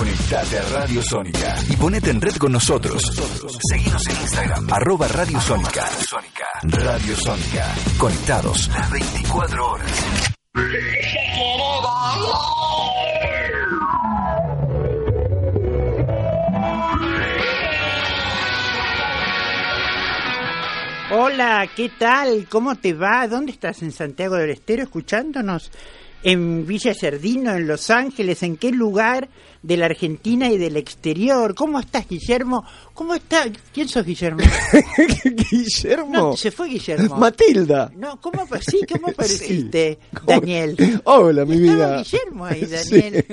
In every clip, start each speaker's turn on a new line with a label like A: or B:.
A: Conectate a Radio Sónica y ponete en red con nosotros. Seguimos en Instagram, arroba Radio Sónica. Radio Sónica. Conectados las 24 horas.
B: Hola, ¿qué tal? ¿Cómo te va? ¿Dónde estás? ¿En Santiago del Estero escuchándonos? ¿En Villa Cerdino, en Los Ángeles? ¿En qué lugar de la Argentina y del exterior? ¿Cómo estás, Guillermo? ¿Cómo está? ¿Quién sos, Guillermo?
C: Guillermo.
B: No, se fue Guillermo.
C: Matilda.
B: No, ¿cómo, sí, ¿cómo apareciste, Daniel?
C: Hola, mi
B: Estaba
C: vida.
B: Guillermo ahí, Daniel.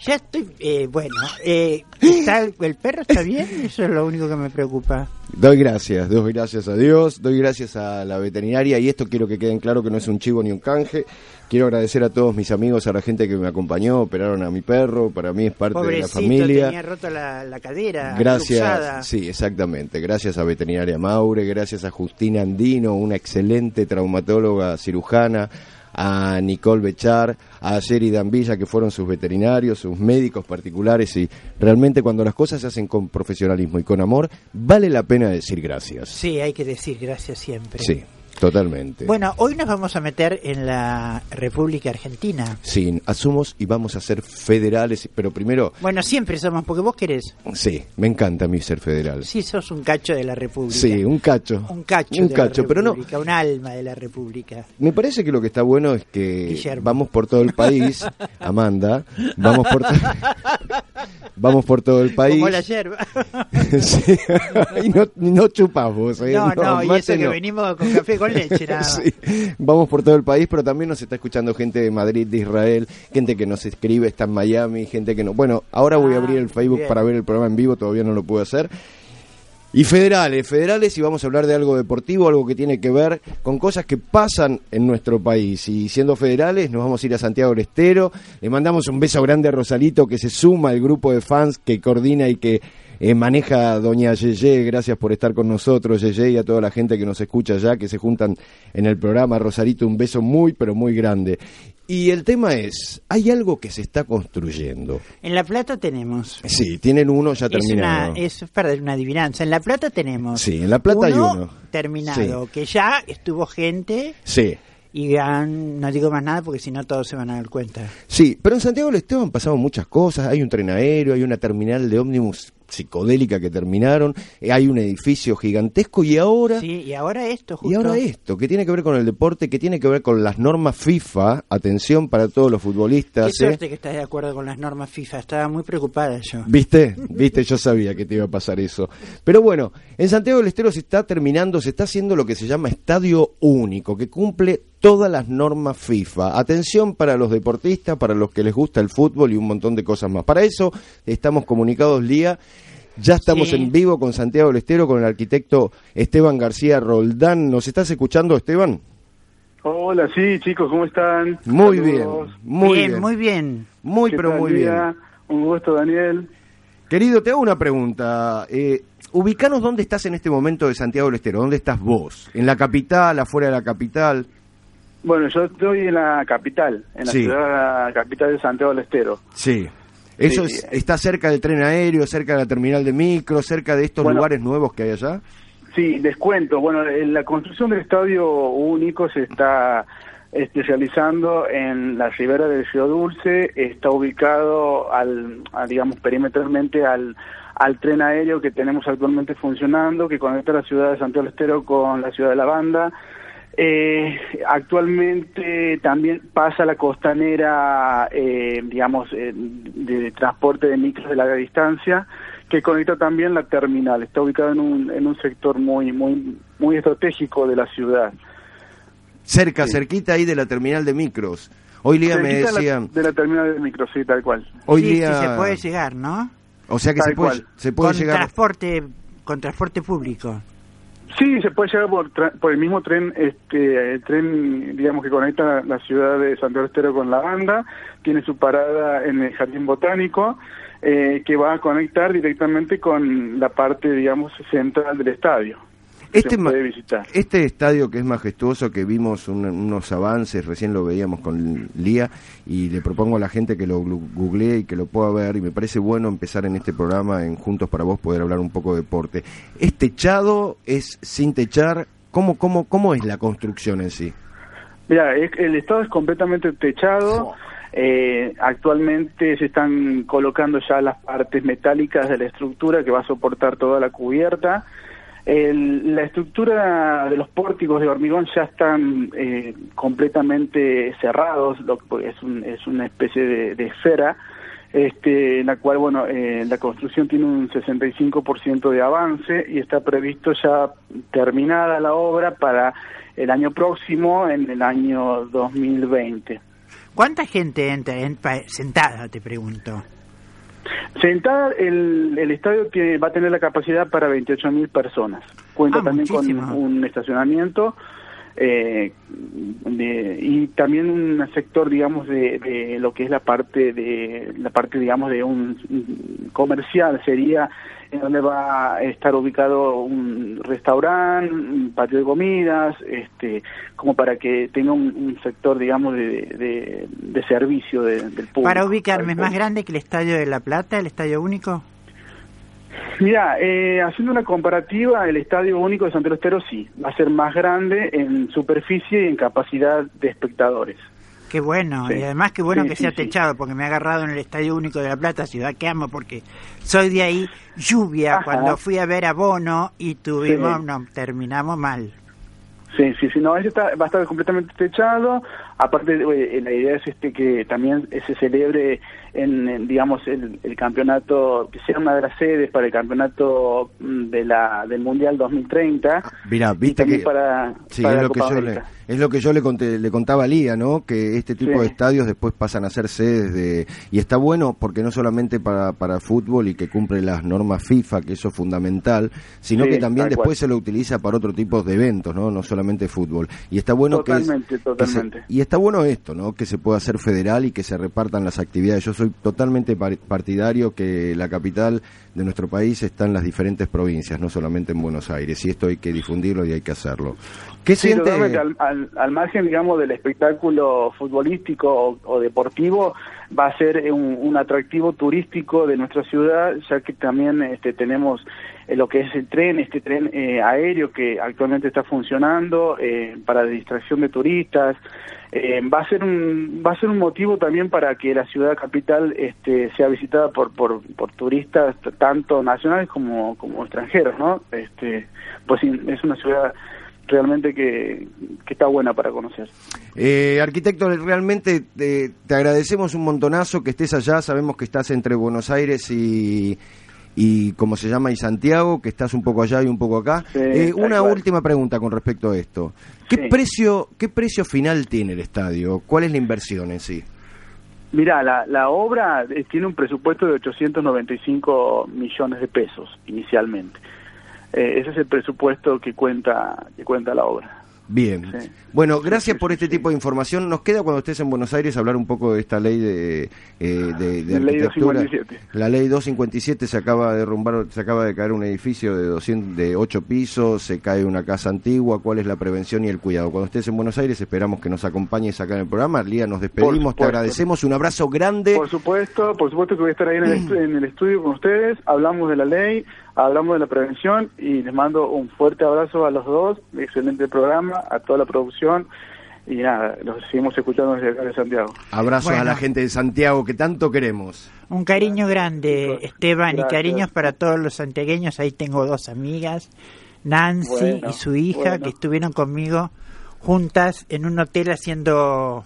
B: Ya estoy, eh, bueno, eh, ¿está el, el perro está bien? Eso es lo único que me preocupa.
C: Doy gracias, doy gracias a Dios, doy gracias a la veterinaria y esto quiero que queden claro que no es un chivo ni un canje. Quiero agradecer a todos mis amigos, a la gente que me acompañó, operaron a mi perro, para mí es parte de la familia.
B: tenía roto la, la cadera.
C: Gracias, sí, exactamente. Gracias a Veterinaria Maure, gracias a Justina Andino, una excelente traumatóloga cirujana, a Nicole Bechar, a Sheridan Villa, que fueron sus veterinarios, sus médicos particulares. Y realmente cuando las cosas se hacen con profesionalismo y con amor, vale la pena decir gracias.
B: Sí, hay que decir gracias siempre.
C: Sí, totalmente.
B: Bueno, hoy nos vamos a meter en la República Argentina.
C: Sí, asumos y vamos a ser federales, pero primero,
B: Bueno, siempre somos, porque vos querés.
C: sí, me encanta a mí ser federal.
B: Sí, sos un cacho de la República.
C: Sí, un cacho.
B: Un cacho.
C: Un
B: de
C: cacho,
B: la
C: pero no,
B: Un alma de la República.
C: Me parece que lo que está bueno es que
B: Guillermo.
C: vamos por todo el país, Amanda, vamos por vamos por todo el país.
B: Como la yerba.
C: Sí. y no, no chupás vos, ¿eh?
B: no, no, y
C: mate
B: eso que
C: no.
B: venimos con café con leche, nada.
C: Sí. Vamos por todo el país, pero también nos está escuchando gente de Madrid, de Israel, gente que nos escribe, está en Miami, gente que no. Bueno, ahora voy a
B: Ah,
C: abrir el Facebook
B: bien.
C: para ver el programa en vivo, todavía no lo puedo hacer. Y federales, federales, y vamos a hablar de algo deportivo, algo que tiene que ver con cosas que pasan en nuestro país. Y siendo federales, nos vamos a ir a Santiago del Estero. Le mandamos un beso grande a Rosalito, que se suma al grupo de fans que coordina y que eh, maneja Doña Yeye. Gracias por estar con nosotros, Yeye, y a toda la gente que nos escucha ya, que se juntan en el programa. Rosalito, un beso muy, pero muy grande. Y el tema es, hay algo que se está construyendo.
B: En La Plata tenemos.
C: Sí, tienen uno ya
B: Es
C: terminado.
B: una, es para una adivinanza. En La Plata tenemos.
C: Sí, en La Plata hay uno.
B: terminado, que ya estuvo gente
C: Sí.
B: y han, no digo más nada porque si no todos se van a dar cuenta.
C: Sí, pero en Santiago del Estero han pasado muchas cosas. Hay un tren aéreo, hay una terminal de ómnibus psicodélica que terminaron, eh, hay un edificio gigantesco y ahora
B: Sí, y ahora esto, justo.
C: y ahora esto, que tiene que ver con el deporte, que tiene que ver con las normas FIFA. Atención para todos los
B: Qué
C: futbolistas. ¿eh?
B: suerte que estás de acuerdo con las normas FIFA. Estaba muy preocupada yo.
C: ¿Viste? ¿Viste? Yo sabía que te iba a pasar eso. Pero bueno, en Santiago del Estero se está terminando, se está haciendo lo que se llama estadio único, que cumple todas las normas FIFA. Atención para los deportistas, para los que les gusta el fútbol y un montón de cosas más. Para eso estamos comunicados, Lía. Ya estamos
B: Sí.
C: en vivo con Santiago del Estero, con el arquitecto Esteban García Roldán. ¿Nos estás escuchando, Esteban?
D: Hola, sí, chicos, ¿cómo están?
C: Muy
D: Saludos.
C: bien, muy
B: bien,
C: bien.
B: muy bien.
C: Muy,
D: ¿Qué
C: pero muy bien.
D: Un gusto, Daniel.
C: Querido, te hago una pregunta. Eh, ubicanos dónde estás en este momento de Santiago del Estero. ¿Dónde estás vos? ¿En la capital, afuera de la capital?
D: Bueno, yo estoy en la capital, en la
C: Sí.
D: ciudad capital de Santiago del Estero.
C: Sí. ¿Eso
D: Sí.
C: es- está cerca del tren aéreo, cerca de la terminal de micro, cerca de estos
D: Bueno.
C: lugares nuevos que hay allá?
D: Sí, les cuento. Bueno, en la construcción del estadio único se está especializando en la ribera del Río Dulce. Está ubicado, al, a, digamos, perimetralmente al, al tren aéreo que tenemos actualmente funcionando, que conecta la ciudad de Santiago del Estero con la ciudad de La Banda. Eh, actualmente también pasa la costanera, eh, digamos, eh, de transporte de micros de larga distancia, que conecta también la terminal. Está ubicado en un, en un sector muy, muy, muy estratégico de la ciudad.
C: Cerca,
D: Sí.
C: cerquita ahí de la terminal de micros. Hoy día me
D: Cerquita de la-
C: decían...
D: de la terminal de micro, sí, tal cual.
C: Hoy
B: sí,
C: día...
B: sí, se puede llegar, ¿no?
C: O sea que
D: Tal
C: se puede,
D: cual.
C: se puede
B: con
C: llegar...
B: transporte, con transporte público.
D: Sí, se puede llegar por, por el mismo tren, este el tren, digamos que conecta la ciudad de Santiago Estero con la banda, tiene su parada en el Jardín Botánico, eh, que va a conectar directamente con la parte, digamos, central del estadio.
C: Este,
D: puede visitar.
C: este estadio que es majestuoso, que vimos un- unos avances, recién lo veíamos con Lía, y le propongo a la gente que lo googlee y que lo pueda ver, y me parece bueno empezar en este programa, en Juntos para Vos, poder hablar un poco de deporte. ¿Es techado? ¿Es sin techar? ¿Cómo, cómo, cómo es la construcción en sí?
D: Mira, es- el estado es completamente techado. Eh, actualmente se están colocando ya las partes metálicas de la estructura que va a soportar toda la cubierta. El- la estructura de los pórticos de hormigón ya están eh, completamente cerrados, lo es, un- es una especie de, de esfera, este, en la cual bueno eh, la construcción tiene un 65% de avance y está previsto ya terminada la obra para el año próximo, en el año 2020.
B: ¿Cuánta gente entra en sentada, te pregunto?
D: Sentada, el, el estadio tiene- va a tener la capacidad para 28.000 personas. Cuenta
B: Ah,
D: también
B: muchísimo.
D: con un estacionamiento eh, de- y también un sector, digamos, de, de lo que es la parte de la parte, digamos, de un un comercial sería en donde va a estar ubicado un restaurante, un patio de comidas, este, como para que tenga un, un sector, digamos, de, de, de servicio de- del público.
B: Para ubicarme, ¿es más grande que el Estadio de La Plata, el Estadio Único?
D: Mira, eh, haciendo una comparativa, el Estadio Único de Santiago del Estero sí, va a ser más grande en superficie y en capacidad de espectadores.
B: Qué bueno,
D: Sí.
B: y además qué bueno
D: Sí,
B: que
D: sí,
B: sea techado, porque me ha agarrado en el Estadio Único de La Plata, ciudad que amo, porque soy de ahí, lluvia,
D: Ajá.
B: cuando fui a ver a Bono y tuvimos, no, terminamos mal.
D: Sí, sí, sí, no, ese está, va a estar completamente techado. Aparte, eh, la idea es este que también se celebre en, en, digamos, el, el campeonato, que sea una de las sedes para el campeonato mm, de la del Mundial 2030.
C: Mirá,
D: y
C: viste que...
D: para,
C: Sí,
D: para
C: es lo, que yo le,
D: América.
C: es lo que yo le, conté- le contaba a Lía, ¿no? Que este tipo
D: Sí.
C: de estadios después pasan a ser sedes de... Y está bueno porque no solamente para, para fútbol y que cumple las normas FIFA, que eso es fundamental, sino
D: Sí,
C: que también después
D: cual.
C: se lo utiliza para otro tipo de eventos, ¿no? No solamente fútbol. Y está bueno que es-
D: Totalmente, totalmente.
C: Está bueno esto, ¿no? Que se pueda hacer federal y que se repartan las actividades. Yo soy totalmente par- partidario que la capital de nuestro país está en las diferentes provincias, no solamente en Buenos Aires. Y esto hay que difundirlo y hay que hacerlo. ¿Qué
D: Sí,
C: siente?
D: Al, al- al margen, digamos, del espectáculo futbolístico o, o deportivo, va a ser un, un atractivo turístico de nuestra ciudad, ya que también este, tenemos eh, lo que es el tren, este tren eh, aéreo que actualmente está funcionando eh, para distracción de turistas. Eh, va a ser un va a ser un motivo también para que la ciudad capital este, sea visitada por, por, por turistas tanto nacionales como, como extranjeros, ¿no? Este, pues es una ciudad realmente que, que está buena para conocer.
C: Eh, arquitecto, realmente te, te agradecemos un montonazo que estés allá. Sabemos que estás entre Buenos Aires y, y ¿cómo se llama? Y Santiago, que estás un poco allá y un poco acá.
D: Sí,
C: Eh, una última pregunta con respecto a esto. ¿Qué
D: Sí.
C: precio qué precio final tiene el estadio? ¿Cuál es la inversión en sí?
D: Mira, la, la obra eh, tiene un presupuesto de 895 millones de pesos inicialmente. Eh, ese es el presupuesto que cuenta que cuenta la obra.
C: Bien.
D: Sí.
C: Bueno, gracias por este tipo de información. Nos queda cuando estés en Buenos Aires hablar un poco de esta ley de, eh, de, de
D: La ley
C: arquitectura.
D: 257.
C: La ley 257 se acaba de derrumbar, se acaba de caer un edificio de 200, de 8 pisos, se cae una casa antigua. ¿Cuál es la prevención y el cuidado? Cuando estés en Buenos Aires esperamos que nos acompañes acá en el programa. Lía, nos despedimos, te agradecemos, un abrazo grande.
D: Por supuesto, por supuesto que voy a estar ahí en el, estu- en el estudio con ustedes. Hablamos de la ley, hablamos de la prevención y les mando un fuerte abrazo a los dos. Excelente programa, a toda la producción y nada, los seguimos escuchando desde acá de Santiago.
C: Abrazos a la gente de Santiago que tanto queremos.
B: Un cariño grande. Esteban, y cariños para todos los santiagueños. Ahí tengo dos amigas, Nancy
D: Bueno,
B: y su hija,
D: bueno.
B: que estuvieron conmigo juntas en un hotel haciendo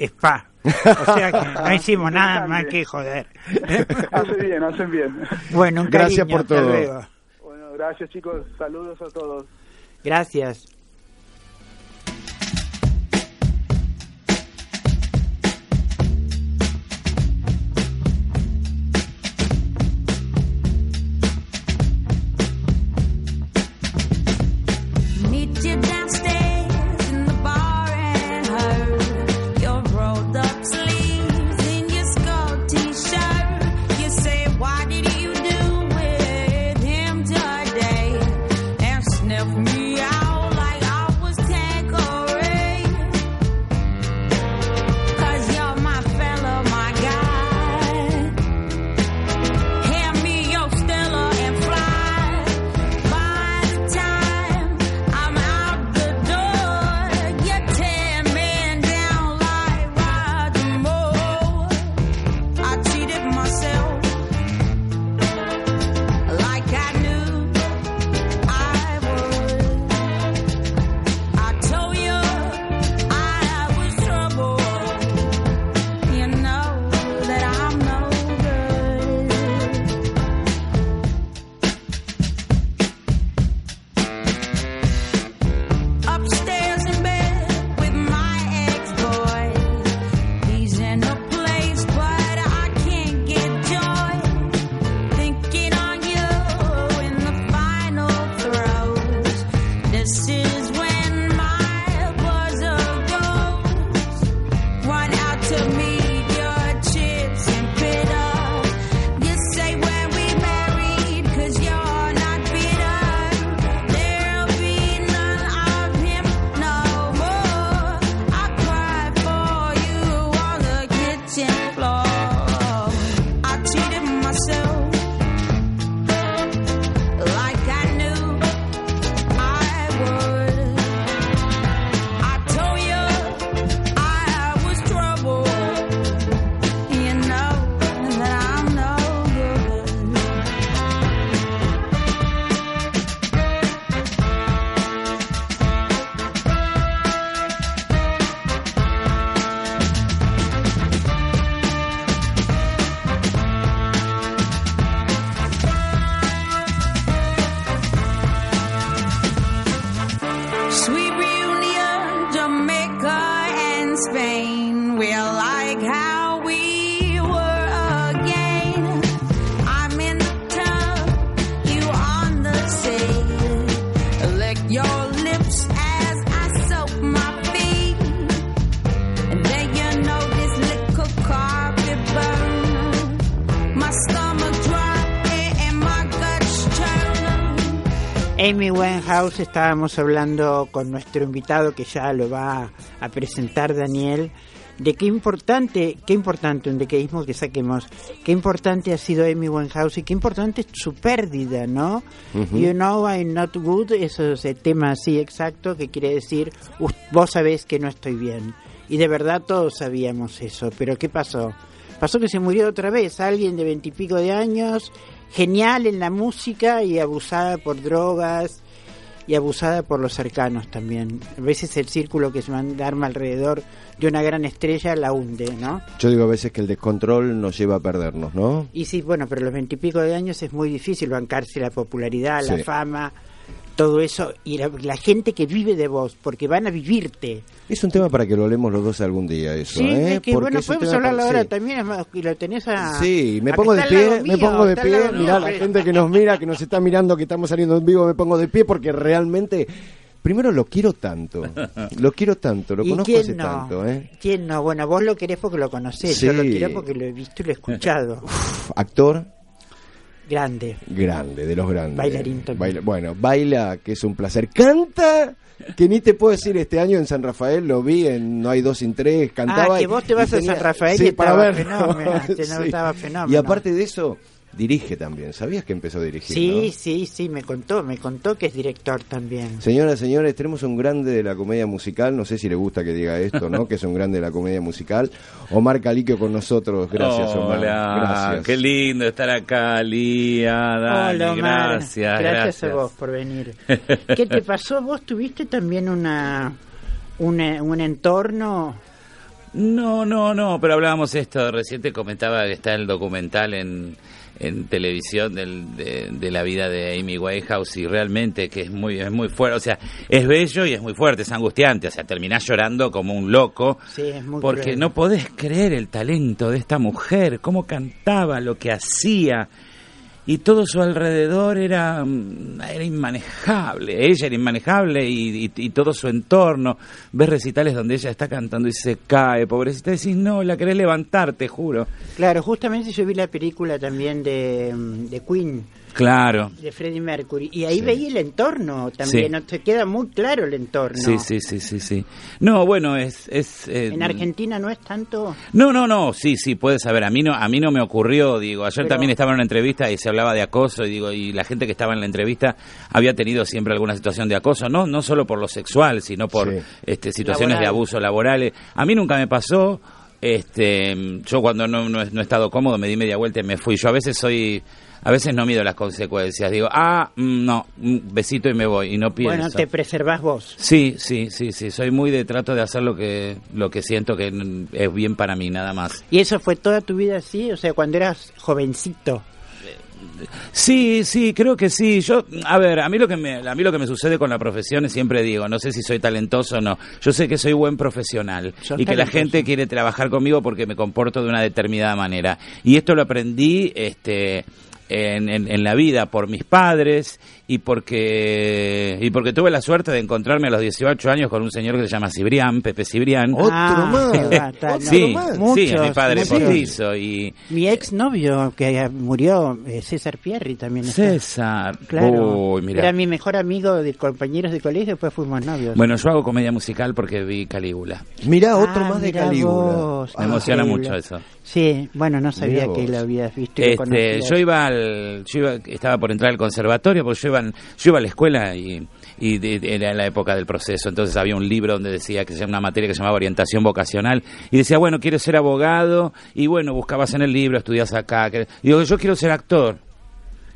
B: spa. O sea que no hicimos nada más que joder.
D: hacen bien, hacen bien.
B: Bueno, un
C: Gracias
B: cariño,
C: por todo.
D: Bueno, gracias chicos, saludos a todos.
B: Gracias. Amy Winehouse, estábamos hablando con nuestro invitado que ya lo va a presentar Daniel, de qué importante, qué importante un decaísmo que saquemos, qué importante ha sido Amy Winehouse y qué importante es su pérdida, ¿no? You know I'm not good, eso es el tema así exacto que quiere decir "Us- vos sabés que no estoy bien. Y de verdad todos sabíamos eso, pero ¿qué pasó? Pasó que se murió otra vez, alguien de veintipico de años, genial en la música y abusada por drogas y abusada por los cercanos también. A veces el círculo que se arma alrededor de una gran estrella la hunde, ¿no?
C: Yo digo a veces que el descontrol nos lleva a perdernos, ¿no?
B: Y sí, bueno, pero los veintipico de años es muy difícil bancarse la popularidad, la fama, todo eso, y la, la gente que vive de vos, porque van a vivirte.
C: Es un tema para que lo hablemos los dos algún día, eso,
B: Sí,
C: ¿eh?
B: es que bueno, podemos hablarlo ahora
C: sí.
B: también, es más, y lo tenés a...
C: Sí, me pongo de pie, me pongo de pie, mirá la gente que nos mira, que nos está mirando, que estamos saliendo en vivo, me pongo de pie porque realmente, primero lo quiero tanto, lo quiero tanto, lo
B: ¿Y
C: conozco hace
B: no?
C: tanto, ¿eh?
B: ¿Quién no? Bueno, vos lo querés porque lo conocés, yo lo quiero porque lo he visto y lo he escuchado.
C: Uf, actor
B: Grande.
C: grande, de los grandes.
B: Bailarín también.
C: Baila- bueno, baila, que es un placer. Canta, que ni te puedo decir, este año en San Rafael lo vi en No hay dos sin tres, cantaba.
B: Ah, que
C: y-
B: vos te vas a San Rafael
C: sí,
B: y
C: para
B: estaba
C: ver.
B: fenómeno, te notaba fenómeno.
C: Y aparte de eso, dirige también. ¿Sabías que empezó a dirigir?
B: Sí,
C: no?
B: sí, sí, me contó, me contó que es director también.
C: Señoras, señores, tenemos un grande de la comedia musical. No sé si le gusta que diga esto, ¿no? que es un grande de la comedia musical. Omar Caliquio con nosotros. Gracias, Omar.
E: Hola,
C: Gracias.
E: qué lindo estar acá, Lía, Dani,
B: Hola, Omar.
E: gracias,
B: gracias. a vos por venir. ¿Qué te pasó? ¿Vos tuviste también una, una- un entorno?
E: No, no, no, pero hablábamos esto, recién te comentaba que está el documental en, en televisión del- de, de la vida de Amy Winehouse y realmente que es muy, es muy fuerte, o sea, es bello y es muy fuerte, es angustiante, o sea, terminás llorando como un loco.
B: Sí, es muy
E: Porque
B: cruel.
E: no podés creer el talento de esta mujer, cómo cantaba, lo que hacía. Y todo su alrededor era, mm, era inmanejable. Ella era inmanejable y, y- y todo su entorno. Ves recitales donde ella está cantando y se cae, pobrecita. Decís, no, la querés levantar, te juro.
B: Claro, justamente yo vi la película también de, mm, de Queen,
E: Claro.
B: de Freddie Mercury, y ahí
C: Sí.
B: veía el entorno también,
E: Sí.
B: ¿no? te queda muy claro el entorno.
E: Sí, sí, sí, sí, sí. No, bueno, es... es eh,
B: En Argentina no es tanto...
E: No, no, no, sí, sí, puedes saber. A mí no, a mí no me ocurrió, digo. Ayer
B: Pero-
E: también estaba en una entrevista y se hablaba de acoso, y digo, y la gente que estaba en la entrevista había tenido siempre alguna situación de acoso, no, no solo por lo sexual, sino por
C: Sí.
E: este, situaciones de abuso laborales. A mí nunca me pasó. Este, yo cuando no, no he estado cómodo me di media vuelta y me fui. Yo a veces soy, a veces no mido las consecuencias. Digo, ah, mm, no, mm, besito y me voy y no pienso.
B: Bueno, te preservás vos.
E: Sí, sí, sí, sí. Soy muy de trato de hacer lo que, lo que siento que es bien para mí, nada más.
B: ¿Y eso fue toda tu vida así? O sea, cuando eras jovencito.
E: Sí, sí, creo que sí. Yo, a ver, a mí lo que me, a mí lo que me sucede con la profesión es siempre digo, no sé si soy talentoso o no. Yo sé que soy buen profesional y que la gente quiere trabajar conmigo porque me comporto de una determinada manera. Y esto lo aprendí, este, en, en- en la vida por mis padres y porque y porque tuve la suerte de encontrarme a los 18 años con un señor que se llama Cibrián, Pepe Cibrián.
C: Otro
B: Ah,
C: más. Otro
E: sí,
C: más.
E: sí,
B: Muchos,
E: es mi padre postizo y
B: Mi ex novio que murió, eh, César Pierri también. está.
E: César.
B: Claro.
E: Uy, mira.
B: Era mi mejor amigo de compañeros de colegio, después fuimos novios.
E: Bueno, yo hago comedia musical porque vi Calígula.
C: Mirá, otro
B: Ah,
C: más de Calígula.
B: vos,
E: Me emociona
B: increíble.
E: mucho eso.
B: Sí, bueno, no sabía que lo habías visto
E: Este, yo iba al, yo iba, estaba por entrar al conservatorio, porque yo iba, yo iba a la escuela y, era la época del proceso, entonces había un libro donde decía que se una materia que se llamaba orientación vocacional y decía, bueno, quiero ser abogado y bueno, buscabas en el libro, estudias acá, y digo, yo quiero ser actor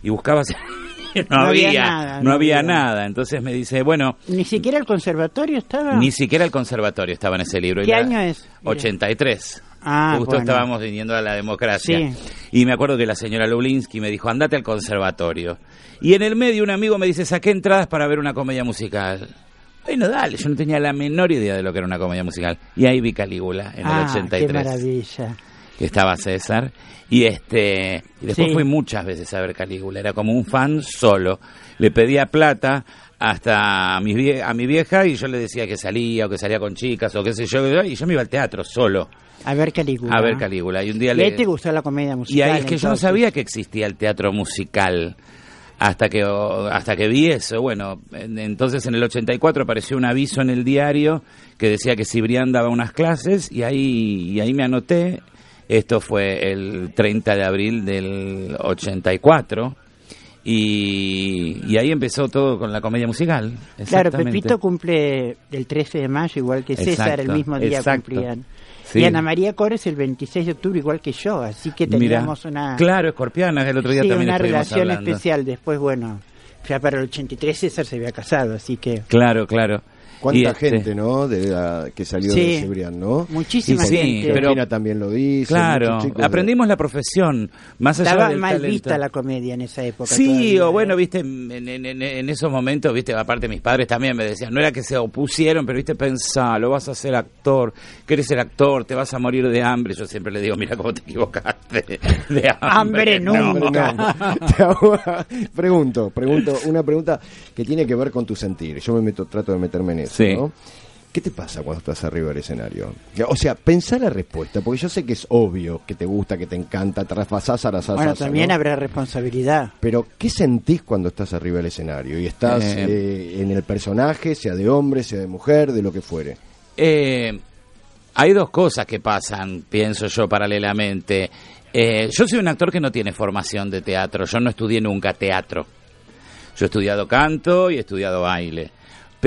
E: y buscabas, no,
B: No había
E: había,
B: nada,
E: no había nada, entonces me dice, bueno,
B: Ni siquiera el conservatorio estaba.
E: ni siquiera el conservatorio estaba en ese libro. y
B: ¿Qué año es?
E: 83.
B: Ah,
E: Justo
B: bueno.
E: estábamos viniendo a la democracia.
B: Sí.
E: Y me acuerdo que la señora Lublinsky me dijo, andate al conservatorio. Y en el medio un amigo me dice, saqué entradas para ver una comedia musical. Bueno, dale, yo no tenía la menor idea de lo que era una comedia musical. Y ahí vi Calígula en
B: ah,
E: el 83
B: qué maravilla.
E: Que estaba César y este y después
B: Sí.
E: fui muchas veces a ver Calígula era como un fan solo le pedía plata hasta a mi, vie- a mi vieja y yo le decía que salía o que salía con chicas o qué sé yo y yo me iba al teatro solo
B: A ver Calígula.
E: a ver Calígula y un día
B: ¿Y
E: le
B: te gustó la comedia musical?
E: y ahí es que yo no sabía que existía el teatro musical hasta que hasta que vi eso bueno en- entonces en el 84 apareció un aviso en el diario que decía que Cibrián daba unas clases y ahí y ahí me anoté esto fue el 30 de abril del 84 y, y ahí empezó todo con la comedia musical
B: Claro. Pepito cumple el 13 de mayo, igual que César,
E: Exacto,
B: el mismo día
E: exacto.
B: cumplían.
E: Sí.
B: Y Ana María Cores el 26 de octubre, igual que yo, así que
E: Mirá.
B: teníamos una,
E: claro escorpiana el otro día
B: sí,
E: también
B: una relación
E: hablando.
B: especial. Después, bueno, ya para el 83 César se había casado, así que
E: claro claro
C: Cuánta
E: este,
C: gente, ¿no? De la, que salió
B: Sí.
C: de Cebrián, ¿no?
B: muchísima
E: Sí,
B: gente.
E: pero-
C: Cristina también lo dice.
E: Claro,
C: chicos
E: aprendimos la profesión, más allá
B: Estaba
E: del
B: mal
E: talento.
B: vista la comedia en esa época.
E: Sí,
B: todavía,
E: o bueno,
B: ¿eh?
E: viste, en, en- en- en esos momentos, viste, aparte mis padres también me decían, no era que se opusieron, pero viste, pensá, lo vas a ser actor, querés ser actor, te vas a morir de hambre. Yo siempre le digo, mira cómo te equivocaste, de hambre,
B: Hambre nunca.
C: No. Pregunto, pregunto, una pregunta que tiene que ver con tu sentir. Yo me meto, trato de meterme en eso,
E: Sí.
C: ¿no? ¿Qué te pasa cuando estás arriba del escenario? O sea, pensá la respuesta, porque yo sé que es obvio que te gusta, que te encanta, trasfasás a la salsa.
B: Bueno, también
C: ¿no?
B: habrá responsabilidad.
C: Pero, ¿qué sentís cuando estás arriba del escenario? Y estás
E: Eh.
C: eh, en el personaje, sea de hombre, sea de mujer, de lo que fuere.
E: Eh, hay dos cosas que pasan, pienso yo, paralelamente. Eh, yo soy un actor que no tiene formación de teatro, yo no estudié nunca teatro. Yo he estudiado canto y he estudiado baile.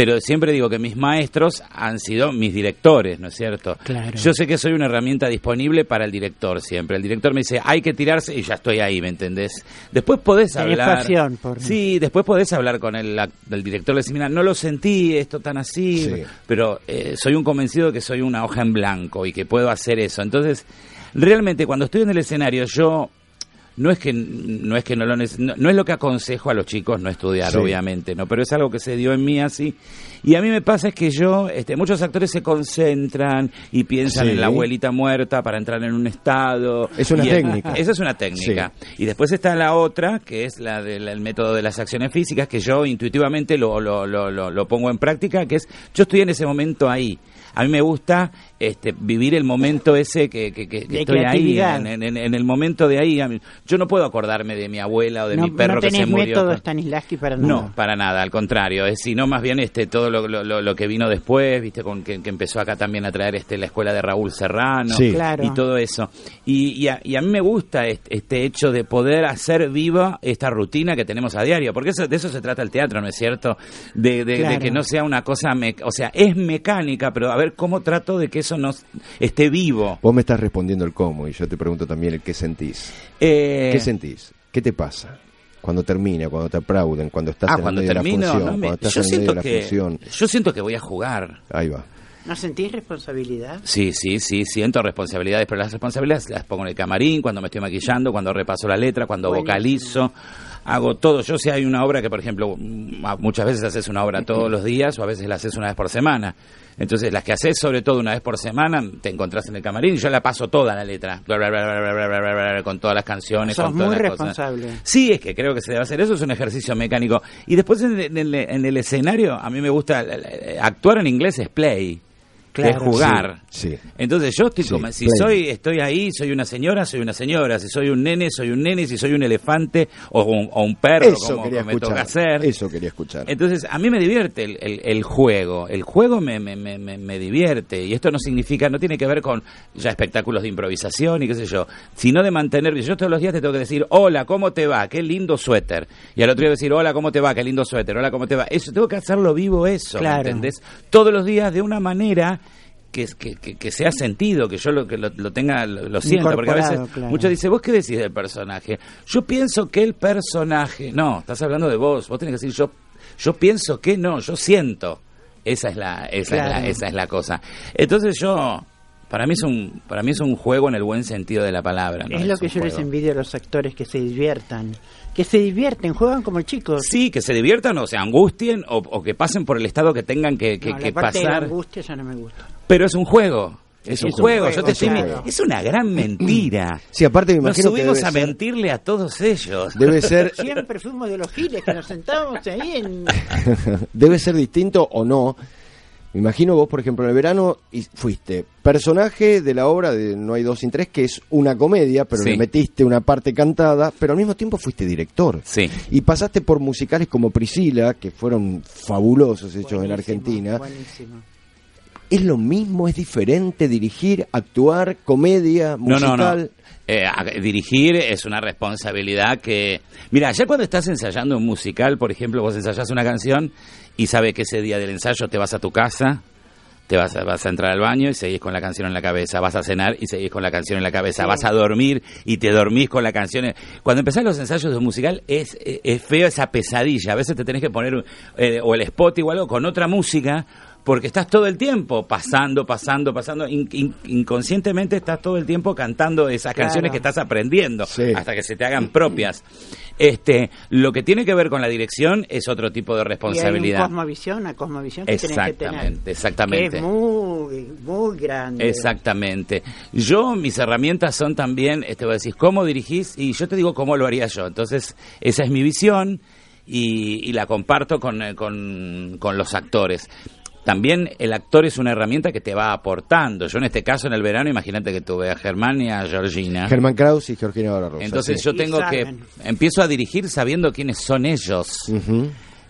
E: Pero siempre digo que mis maestros han sido mis directores, ¿no es cierto?
B: Claro.
E: Yo sé que soy una herramienta disponible para el director siempre. El director me dice, hay que tirarse y ya estoy ahí, ¿me entendés? Después podés hablar.
B: pasión por-
E: Sí, después podés hablar con el, el director. Le decís, mira, no lo sentí, esto tan así.
C: Sí.
E: Pero eh, soy un convencido de que soy una hoja en blanco y que puedo hacer eso. Entonces, realmente cuando estoy en el escenario, yo no es que no es que no lo neces- no, no es lo que aconsejo a los chicos no estudiar
C: Sí.
E: obviamente no pero es algo que se dio en mí así y a mí me pasa es que yo este muchos actores se concentran y piensan
C: Sí.
E: en la abuelita muerta para entrar en un estado
C: Es una
E: Y
C: técnica.
E: esa es una técnica y después está la otra que es la del el método de las acciones físicas que yo intuitivamente lo, lo, lo, lo, lo pongo en práctica que es yo estoy en ese momento ahí a mí me gusta este, vivir el momento ese que, que, que- estoy ahí, en, en- en el momento de ahí. Yo no puedo acordarme de mi abuela o de
B: no,
E: mi perro
B: no
E: que
B: tenés
E: se murió.
B: método Stanislavski para nada.
E: No, para nada, al contrario, es sino más bien este todo lo, lo- lo- lo que vino después, viste, con que, que empezó acá también a traer este la escuela de Raúl Serrano
C: Sí.
B: Claro.
E: y todo eso. Y, y a, y a mí me gusta este, este hecho de poder hacer viva esta rutina que tenemos a diario, porque eso, de eso se trata el teatro, ¿no es cierto? De, de- de que no sea una cosa, me- o sea, es mecánica, pero a ver cómo trato de que eso no esté vivo.
C: Vos me estás respondiendo el cómo y yo te pregunto también el qué sentís.
E: Eh,
C: ¿Qué sentís? ¿Qué te pasa? Cuando termina, cuando te aplauden, cuando estás
E: ah,
C: en
E: cuando
C: el medio
E: termino,
C: de la función,
E: no me-
C: cuando estás
E: yo
C: en el medio
E: siento
C: de la
E: que
C: función.
E: yo siento que voy a jugar.
C: Ahí va.
B: ¿No sentís responsabilidad?
E: Sí, sí, sí, siento responsabilidades, pero las responsabilidades las pongo en el camarín, cuando me estoy maquillando, cuando repaso la letra, cuando
B: Buenísimo.
E: vocalizo, hago todo. Yo sé, hay una obra que, por ejemplo, mm, muchas veces haces una obra todos los días o a veces la haces una vez por semana. Entonces, las que haces sobre todo una vez por semana, te encontrás en el camarín y yo la paso toda la letra, con todas las canciones.
B: Sos
E: con todas
B: muy
E: las
B: responsable.
E: Sí, es que creo que se debe hacer eso, es un ejercicio mecánico. Y después en el, en el, en el escenario, a mí me gusta, eh, actuar en inglés es play que es
B: Claro.
E: jugar.
C: Sí.
E: Entonces yo estoy
C: Sí,
E: como, si
C: play.
E: soy, estoy ahí, soy una señora, soy una señora, si soy un nene, soy un nene, si soy un elefante o un, o un perro,
C: Eso
E: como
C: quería
E: me
C: escuchar.
E: toca hacer.
C: Eso quería escuchar.
E: Entonces, a mí me divierte el, el- el juego. El juego me, me, me, me- me divierte. Y esto no significa, no tiene que ver con ya espectáculos de improvisación y qué sé yo, sino de mantener. Yo todos los días te tengo que decir, hola, ¿cómo te va? Qué lindo suéter. Y al otro día decir, hola, ¿cómo te va? Qué lindo suéter. Hola, ¿cómo te va? Eso tengo que hacerlo vivo, eso. ¿me
B: Claro.
E: entendés? Todos los días de una manera. Que, que, que, que sea sentido, que yo lo, que lo, lo tenga, lo, lo sienta, porque a veces
B: claro.
E: muchos dicen, ¿vos qué decís del personaje? Yo pienso que el personaje, no, estás hablando de vos, vos tenés que decir, yo yo pienso que no, yo siento. Esa es la, esa es la, esa es la cosa. Entonces yo, para mí es un, para mí es un juego en el buen sentido de la palabra. ¿no?
B: es lo que yo les envidio a los actores que se diviertan. Que se divierten, juegan como chicos.
E: Sí, que se diviertan o se angustien o, o que pasen por el estado que tengan que, que-
B: No, la
E: que
B: parte de la
E: pasar.
B: angustia ya no me gusta.
E: Pero es un juego. Es un
C: Es un
E: juego,
B: juego,
E: yo te estoy-
B: claro.
E: es una gran mentira.
C: Sí, aparte me
E: Nos
C: imagino que
E: subimos a
C: ser-
E: mentirle a todos ellos.
C: Debe ser,
B: Siempre fuimos de los giles que nos sentábamos ahí en...
C: debe ser distinto o no Me imagino vos, por ejemplo, en el verano y fuiste personaje de la obra de No hay dos sin tres, que es una comedia, pero
E: Sí.
C: le metiste una parte cantada, pero al mismo tiempo fuiste director.
E: Sí.
C: Y pasaste por musicales como Priscila, que fueron fabulosos hechos en Argentina.
B: buenísimo.
C: ¿Es lo mismo? ¿Es diferente dirigir, actuar, comedia, musical?
E: no, no. Eh, dirigir es una responsabilidad que... Mira, ya cuando estás ensayando un musical, por ejemplo, vos ensayás una canción y sabes que ese día del ensayo te vas a tu casa, te vas a, vas a entrar al baño y seguís con la canción en la cabeza, vas a cenar y seguís con la canción en la cabeza, vas a dormir y te dormís con la canción. en- Cuando empezás los ensayos de un musical es, es- es feo esa pesadilla, a veces te tenés que poner eh, o el spot o algo con otra música porque estás todo el tiempo pasando, pasando, pasando, in- in- inconscientemente estás todo el tiempo cantando esas
B: Claro.
E: canciones que estás aprendiendo
C: Sí.
E: hasta que se te hagan propias. Este, lo que tiene que ver con la dirección es otro tipo de
B: Y hay un
E: responsabilidad.
B: cosmovisión, una cosmovisión que tenés que tener.
E: Exactamente, exactamente.
B: Que es muy, muy grande.
E: Exactamente. Yo, mis herramientas son también, este, vos decís, ¿cómo dirigís? Y yo te digo cómo lo haría yo. Entonces, esa es mi visión y, y la comparto con, eh, con, con los actores. También el actor es una herramienta que te va aportando. Yo en este caso, en el verano, imagínate que tuve a Germán y a Georgina.
C: Germán Kraus y Georgina Barrosa.
E: Entonces
C: sí.
E: yo tengo que empiezo a dirigir sabiendo quiénes son ellos.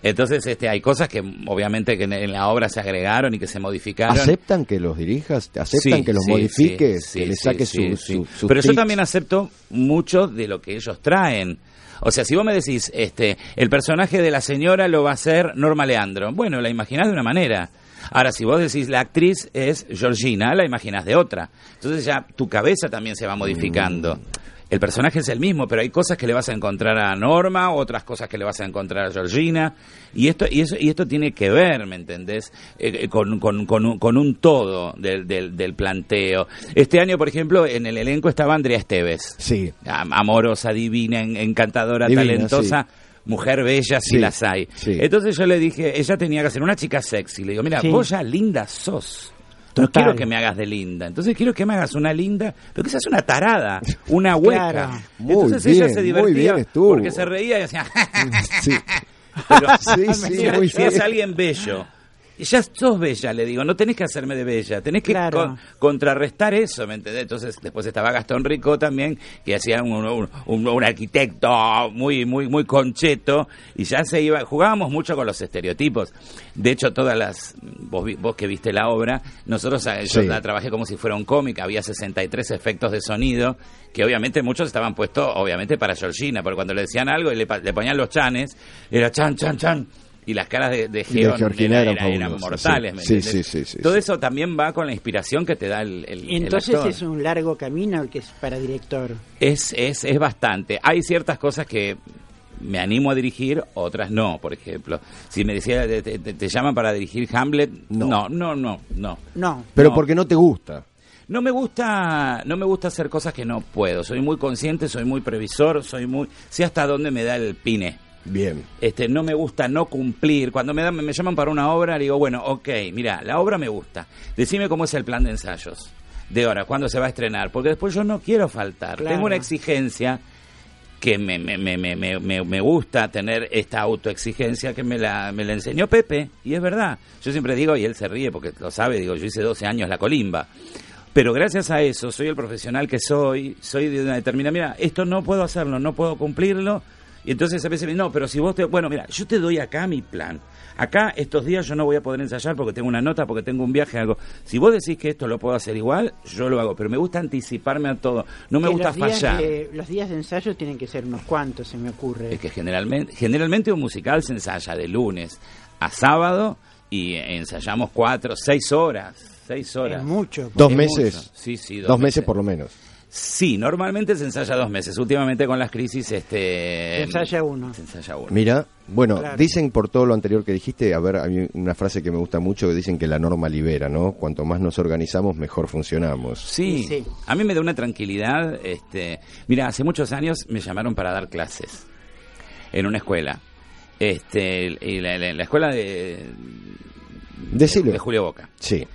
E: Entonces este hay cosas que obviamente que en, la obra se agregaron y que se modificaron.
C: ¿Aceptan que los dirijas? ¿Aceptan
E: Sí,
C: que los
E: sí,
C: modifiques?
E: sí,
C: que le
E: sí,
C: saques
E: sí,
C: su,
E: sí.
C: su- sus
E: Pero yo también acepto mucho de lo que ellos traen. O sea, si vos me decís, este, el personaje de la señora lo va a hacer Norma Leandro, bueno, la imaginás de una manera. Ahora, si vos decís la actriz es Georgina, la imaginás de otra. Entonces ya tu cabeza también se va modificando. El personaje es el mismo, pero hay cosas que le vas a encontrar a Norma, otras cosas que le vas a encontrar a Georgina, y esto y eso y esto tiene que ver, ¿me entendés? Eh, eh, con, con, con, un, con un todo del, del, del planteo. Este año, por ejemplo, en el elenco estaba Andrea Esteves,
C: Sí.
E: Am- amorosa, divina, en- encantadora,
C: Divina,
E: talentosa. Mujer bella, si
C: Sí,
E: las hay.
C: sí.
E: Entonces yo le dije, ella tenía que ser una chica sexy. Le digo, mira,
B: Sí.
E: vos ya linda sos. No
B: Total.
E: quiero que me hagas de linda. Entonces quiero que me hagas una linda, pero que seas una tarada, una hueca.
B: Claro.
C: Muy
E: Entonces ella
C: bien,
E: se
C: muy
E: divertía
C: bien estuvo.
E: porque se reía y decía,
C: Sí,
E: pero
C: sí, sí,
E: si,
C: muy
E: si es alguien bello. Ya sos bella, le digo, no tenés que hacerme de bella, tenés que
B: Claro.
E: con- contrarrestar eso, ¿me entendés? Entonces, después estaba Gastón Rico también, que hacía un, un- un- un arquitecto muy, muy, muy concheto, y ya se iba, jugábamos mucho con los estereotipos. De hecho, todas las, vos, vi- vos que viste la obra, nosotros, eh, yo
C: Sí.
E: la trabajé como si fuera un cómic, había 63 efectos de sonido, que obviamente muchos estaban puestos, obviamente, para Georgina, porque cuando le decían algo y le, pa- le ponían los chanes, era chan, chan, chan. Y las caras de, de Geon
C: Georgina
E: era-
C: eran
E: era- eran
C: fabulosas,
E: mortales,
C: sí.
E: ¿me
C: Sí,
E: Todo
C: sí.
E: eso también va con la inspiración que te da el, el,
B: entonces
E: actor.
B: es un largo camino el que es para director.
E: Es, es, es bastante. Hay ciertas cosas que me animo a dirigir, otras no. Por ejemplo, si me decía, te, te- te llaman para dirigir Hamlet,
C: No.
E: no, no, no, no.
B: No.
C: Pero
E: No.
C: porque no te gusta.
E: No me gusta, no me gusta hacer cosas que no puedo. Soy muy consciente, soy muy previsor, soy muy, sé hasta dónde me da el pine.
C: Bien.
E: Este, no me gusta no cumplir. Cuando me, dan, me llaman para una obra, le digo, bueno, ok, mira, la obra me gusta. Decime cómo es el plan de ensayos. De hora, cuándo se va a estrenar. Porque después yo no quiero faltar.
B: Claro.
E: Tengo una exigencia que me, me, me, me, me, me- me gusta tener esta autoexigencia que me la, me la enseñó Pepe. Y es verdad. Yo siempre digo, y él se ríe porque lo sabe, digo, yo hice 12 años la colimba. Pero gracias a eso, soy el profesional que soy, soy de una determinada, mira, esto no puedo hacerlo, no puedo cumplirlo. Y entonces a veces me dicen, no, pero si vos te, bueno, mira, yo te doy acá mi plan. Acá estos días yo no voy a poder ensayar porque tengo una nota, porque tengo un viaje, algo. Si vos decís que esto lo puedo hacer igual, yo lo hago. Pero me gusta anticiparme a todo. No me
B: Que
E: gusta
B: los días
E: fallar.
B: de- los días de ensayo tienen que ser unos cuantos, se me ocurre.
E: Es que generalmente, generalmente un musical se ensaya de lunes a sábado y ensayamos cuatro, seis horas. Seis horas.
B: Es mucho.
C: Dos
E: Es
C: meses.
E: mucho. Sí, sí,
C: Dos, meses por lo menos.
E: Sí, normalmente se ensaya dos meses. Últimamente con las crisis, este.
B: Se ensaya uno.
E: Se ensaya uno.
C: Mira, bueno,
B: Claro.
C: dicen por todo lo anterior que dijiste, a ver, hay una frase que me gusta mucho que dicen que la norma libera, ¿no? Cuanto más nos organizamos, mejor funcionamos.
E: Sí,
B: Sí.
E: a mí me da una tranquilidad. Este, mira, hace muchos años me llamaron para dar clases en una escuela. Este, y la, la- la escuela de,
C: Decilo.
E: de Julio Boca.
C: Sí.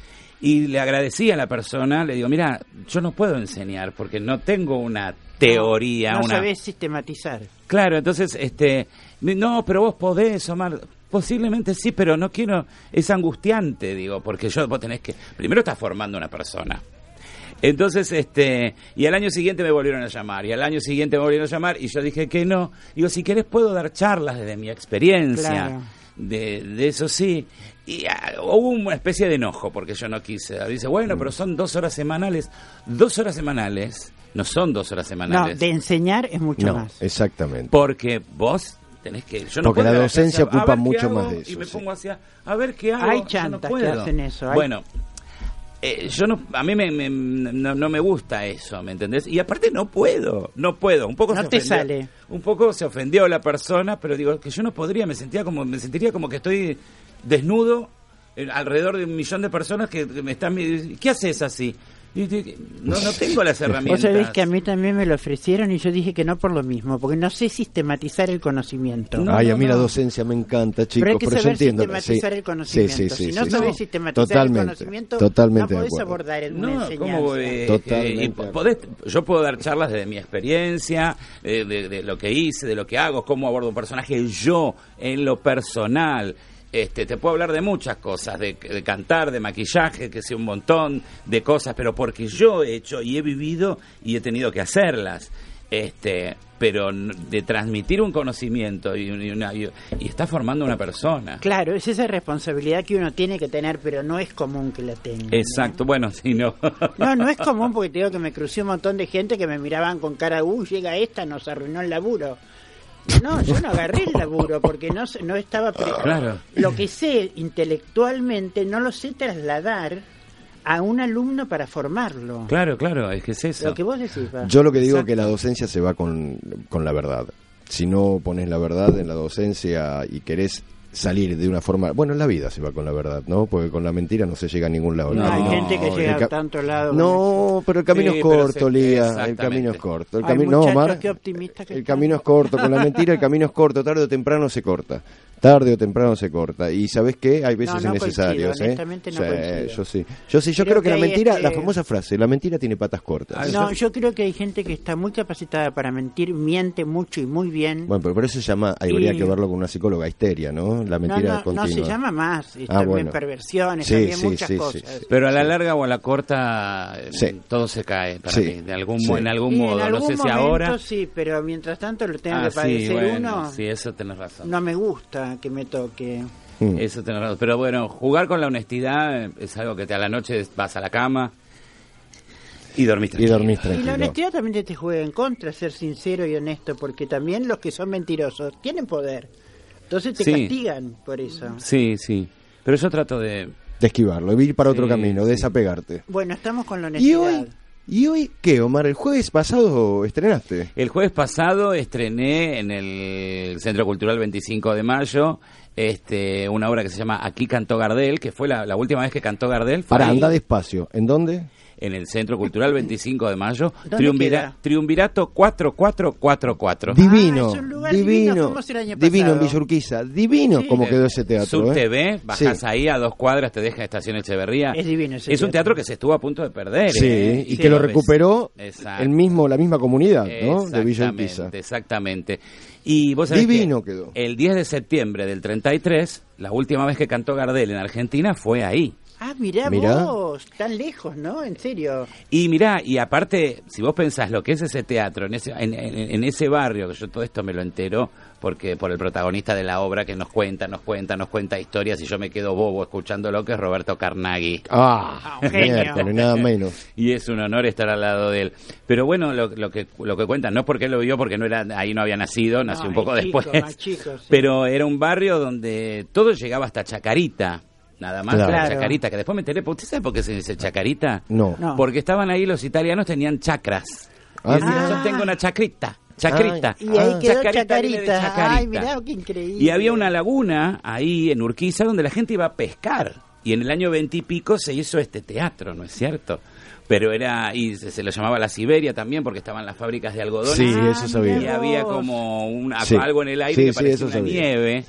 E: Y le agradecí a la persona, le digo, mira, yo no puedo enseñar porque no tengo una teoría,
B: No
E: una...
B: sabés sistematizar.
E: Claro, entonces, este, no, pero vos podés, Omar. Posiblemente sí, pero no quiero, es angustiante, digo, porque yo vos tenés que, primero estás formando una persona. Entonces, este, y al año siguiente me volvieron a llamar, y al año siguiente me volvieron a llamar, y yo dije que no. Digo, si querés puedo dar charlas desde mi experiencia,
B: Claro.
E: de, de eso sí. Y ah, hubo una especie de enojo, porque yo no quise. Dice, bueno, pero son dos horas semanales. Dos horas semanales, no son dos horas
B: No,
E: semanales.
B: de enseñar es mucho
C: No,
B: más.
C: exactamente.
E: Porque vos tenés que. Yo no
C: Porque
E: puedo
C: la docencia ocupa mucho más de
E: Y
C: eso,
E: me
C: sí.
E: pongo hacia. A ver qué hago.
B: Hay
E: yo no
B: chantas que hacen eso, hay-
E: Bueno. eh, yo no, a mí me, me- no, no me gusta eso, ¿me entendés? Y aparte no puedo, no puedo. Un poco
B: No
E: se
B: te
E: ofendió-
B: sale.
E: Un poco se ofendió la persona, pero digo que yo no podría, me sentía como, me sentiría como que estoy desnudo eh, alrededor de un millón de personas que, me están, ¿qué haces así? No, no tengo las
B: Vos
E: herramientas.
B: sabés que a mí también me lo ofrecieron y yo dije que no por lo mismo, porque no sé sistematizar el conocimiento.
E: No,
C: Ay, a
E: no,
C: mí la docencia me encanta, chicos,
B: pero hay que
C: yo
B: saber
C: entiendo.
B: sistematizar
C: sí.
B: el conocimiento.
C: Sí, sí, sí,
B: si no
C: sí,
B: sabés sistematizar
C: Totalmente,
B: el conocimiento,
C: totalmente
B: no podés abordar en una
E: No,
B: enseñanza.
E: ¿cómo, eh,
C: Totalmente.
E: eh, y podés- yo puedo dar charlas desde mi experiencia, eh, de, de lo que hice, de lo que hago, cómo abordo un personaje yo en lo personal. Este, te puedo hablar de muchas cosas, de, de cantar, de maquillaje, que sé un montón de cosas, pero porque yo he hecho y he vivido y he tenido que hacerlas. Este, pero de transmitir un conocimiento y, una, y, y está formando una persona.
B: Claro, es esa responsabilidad que uno tiene que tener, pero no es común que la tenga. ¿no?
E: Exacto, bueno, si no.
B: No, no es común porque te digo que me crucé un montón de gente que me miraban con cara, uy, llega esta, nos arruinó el laburo. No, yo no agarré el laburo porque no, no estaba... pre-
E: Claro.
B: Lo que sé intelectualmente no lo sé trasladar a un alumno para formarlo.
E: Claro, claro, es que es eso.
B: Lo que vos decís, va.
C: Yo lo que digo es que la docencia se va con, con la verdad. Si no pones la verdad en la docencia y querés salir de una forma... Bueno, en la vida se va con la verdad, ¿no? Porque con la mentira no se llega a ningún lado.
E: No,
B: hay gente que llega a tanto lado.
C: No, pero el camino
E: Sí,
C: es corto,
E: se-
C: Lía. El camino es corto. El camino, no,
B: qué optimista que
C: El camino es corto. Con la mentira el camino es corto. Tarde o temprano se corta. Tarde o temprano se corta. Y ¿sabes qué? Hay veces
B: No, no
C: necesarios,
B: coincido,
C: ¿eh? yo sí. Yo sí. Yo
B: Creo
C: creo, que,
B: que
C: la mentira,
B: este-
C: la famosa frase, la mentira tiene patas cortas.
B: No, yo creo que hay gente que está muy capacitada para mentir, miente mucho y muy bien.
C: Bueno, pero por eso se llama, habría
B: Y-
C: que verlo con una psicóloga histeria, ¿no? La
B: no,
C: mentira
B: no, no
C: continua.
B: se llama más, y
C: Ah,
B: también
C: bueno.
B: perversiones,
C: Sí,
B: también
C: sí,
B: muchas
C: sí,
B: cosas.
C: sí.
E: Pero a la larga o a la corta
C: Sí.
E: todo se cae para
C: Sí.
E: mí, de algún,
C: Sí.
E: mo- en algún
B: Y
E: modo.
B: en algún
E: no sé si
B: momento
E: ahora.
B: sí, pero mientras tanto lo tengo
E: Ah,
B: que
E: sí,
B: padecer
E: bueno,
B: uno,
E: sí, eso tenés razón.
B: no me gusta que me toque.
C: Mm.
E: Eso tenés razón. Pero bueno, jugar con la honestidad eh, es algo que te a la noche vas a la cama y dormís
C: Y
E: tranquilo.
C: dormís
B: Y
C: tranquilo.
B: la honestidad también te juega en contra, ser sincero y honesto, porque también los que son mentirosos tienen poder. Entonces te
E: Sí.
B: castigan por eso.
E: Sí, sí. Pero yo trato de...
C: De esquivarlo, de ir para otro
E: Sí,
C: camino,
E: sí.
C: desapegarte.
B: Bueno, estamos con la
C: ¿Y
B: honestidad.
C: hoy? ¿Y hoy qué, Omar? ¿El jueves pasado estrenaste?
E: El jueves pasado estrené en el Centro Cultural 25 de Mayo este, una obra que se llama Aquí cantó Gardel, que fue la, la última vez que cantó Gardel. Fue
C: Para, anda despacio. ¿En dónde?
E: En el Centro Cultural 25 de Mayo.
B: ¿Dónde
E: Triunvira-? Triunvirato 4444.
C: Divino,
B: es un lugar divino,
C: divino,
B: fuimos el año
C: divino en
B: pasado.
C: Villa Urquiza, divino
B: Sí.
C: como quedó ese teatro.
E: Sub
C: ¿eh?
E: TV, bajás
C: Sí.
E: ahí a dos cuadras, te deja Estación Echeverría.
B: Es divino ese
E: Es un
B: teatro.
E: teatro que se estuvo a punto de perder.
C: Sí,
E: ¿eh?
C: y
B: Sí,
C: que lo recuperó el mismo, la misma comunidad, ¿no? De Villa
E: Exactamente. Y vos sabés
C: Divino
E: que
C: quedó.
E: el 10 de septiembre del 33, la última vez que cantó Gardel en Argentina fue ahí.
B: Ah, mirá,
C: Mirá.
B: vos, tan lejos, ¿no? En serio.
E: Y mirá, y aparte, si vos pensás lo que es ese teatro, en ese, en, en- en ese barrio, que yo todo esto me lo entero porque por el protagonista de la obra que nos cuenta, nos cuenta, nos cuenta historias y yo me quedo bobo escuchando lo que es Roberto Carnaghi.
C: Ah,
B: genio.
C: miércoles, nada menos.
E: Y es un honor estar al lado de él. Pero bueno, lo, lo que lo que cuentan, no es porque él lo vivió, porque no era ahí no había nacido, nació
B: No,
E: un poco
B: chico,
E: después.
B: más chico, sí.
E: Pero era un barrio donde todo llegaba hasta Chacarita. Nada más
C: Claro.
E: que
B: Claro.
E: Chacarita, que después me enteré, ¿usted sabe por qué se dice Chacarita?
C: No.
B: No.
E: Porque estaban ahí los italianos, tenían chacras. Y
C: Ah,
E: decían,
B: mira.
E: yo tengo una chacrita, chacrita.
B: Y ahí
C: Ah.
B: quedó
E: Chacarita
B: Chacarita.
E: Chacarita.
B: Ay, mirá, qué increíble.
E: Y había una laguna ahí en Urquiza donde la gente iba a pescar. Y en el año veintipico se hizo este teatro, ¿no es cierto? Pero era, y se, se lo llamaba la Siberia también porque estaban las fábricas de algodón.
C: Sí,
B: Ah,
C: eso sabía.
E: Y había como un,
C: Sí.
E: algo en el aire
C: Sí,
E: que
C: sí,
E: parecía
C: eso
E: una
C: sabía.
E: nieve.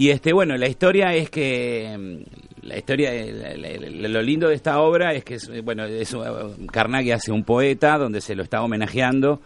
E: Y este, bueno, la historia es que mm, la historia, la- la- la- lo lindo de esta obra es que, es, bueno, es, un- Carnaghi hace un poeta donde se lo está homenajeando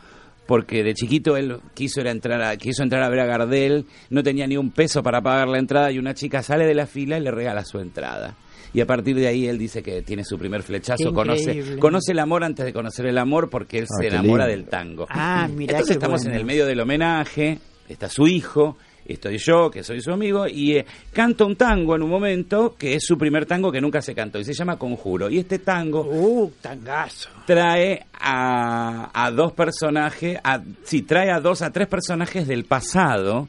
E: porque de chiquito él quiso, era entrar a, quiso entrar a ver a Gardel, no tenía ni un peso para pagar la entrada y una chica sale de la fila y le regala su entrada. Y a partir de ahí él dice que tiene su primer flechazo, conoce, conoce el amor antes de conocer el amor porque él
C: Ah,
E: se enamora
C: lindo.
E: del tango.
B: Ah, mirá
E: Entonces estamos
B: bueno.
E: en el medio del homenaje, está su hijo, estoy yo, que soy su amigo, y eh, canta un tango en un momento que es su primer tango que nunca se cantó y se llama Conjuro. Y este tango
B: Uh, tangazo.
E: trae a, a dos personajes, a, sí, trae a dos, a tres personajes del pasado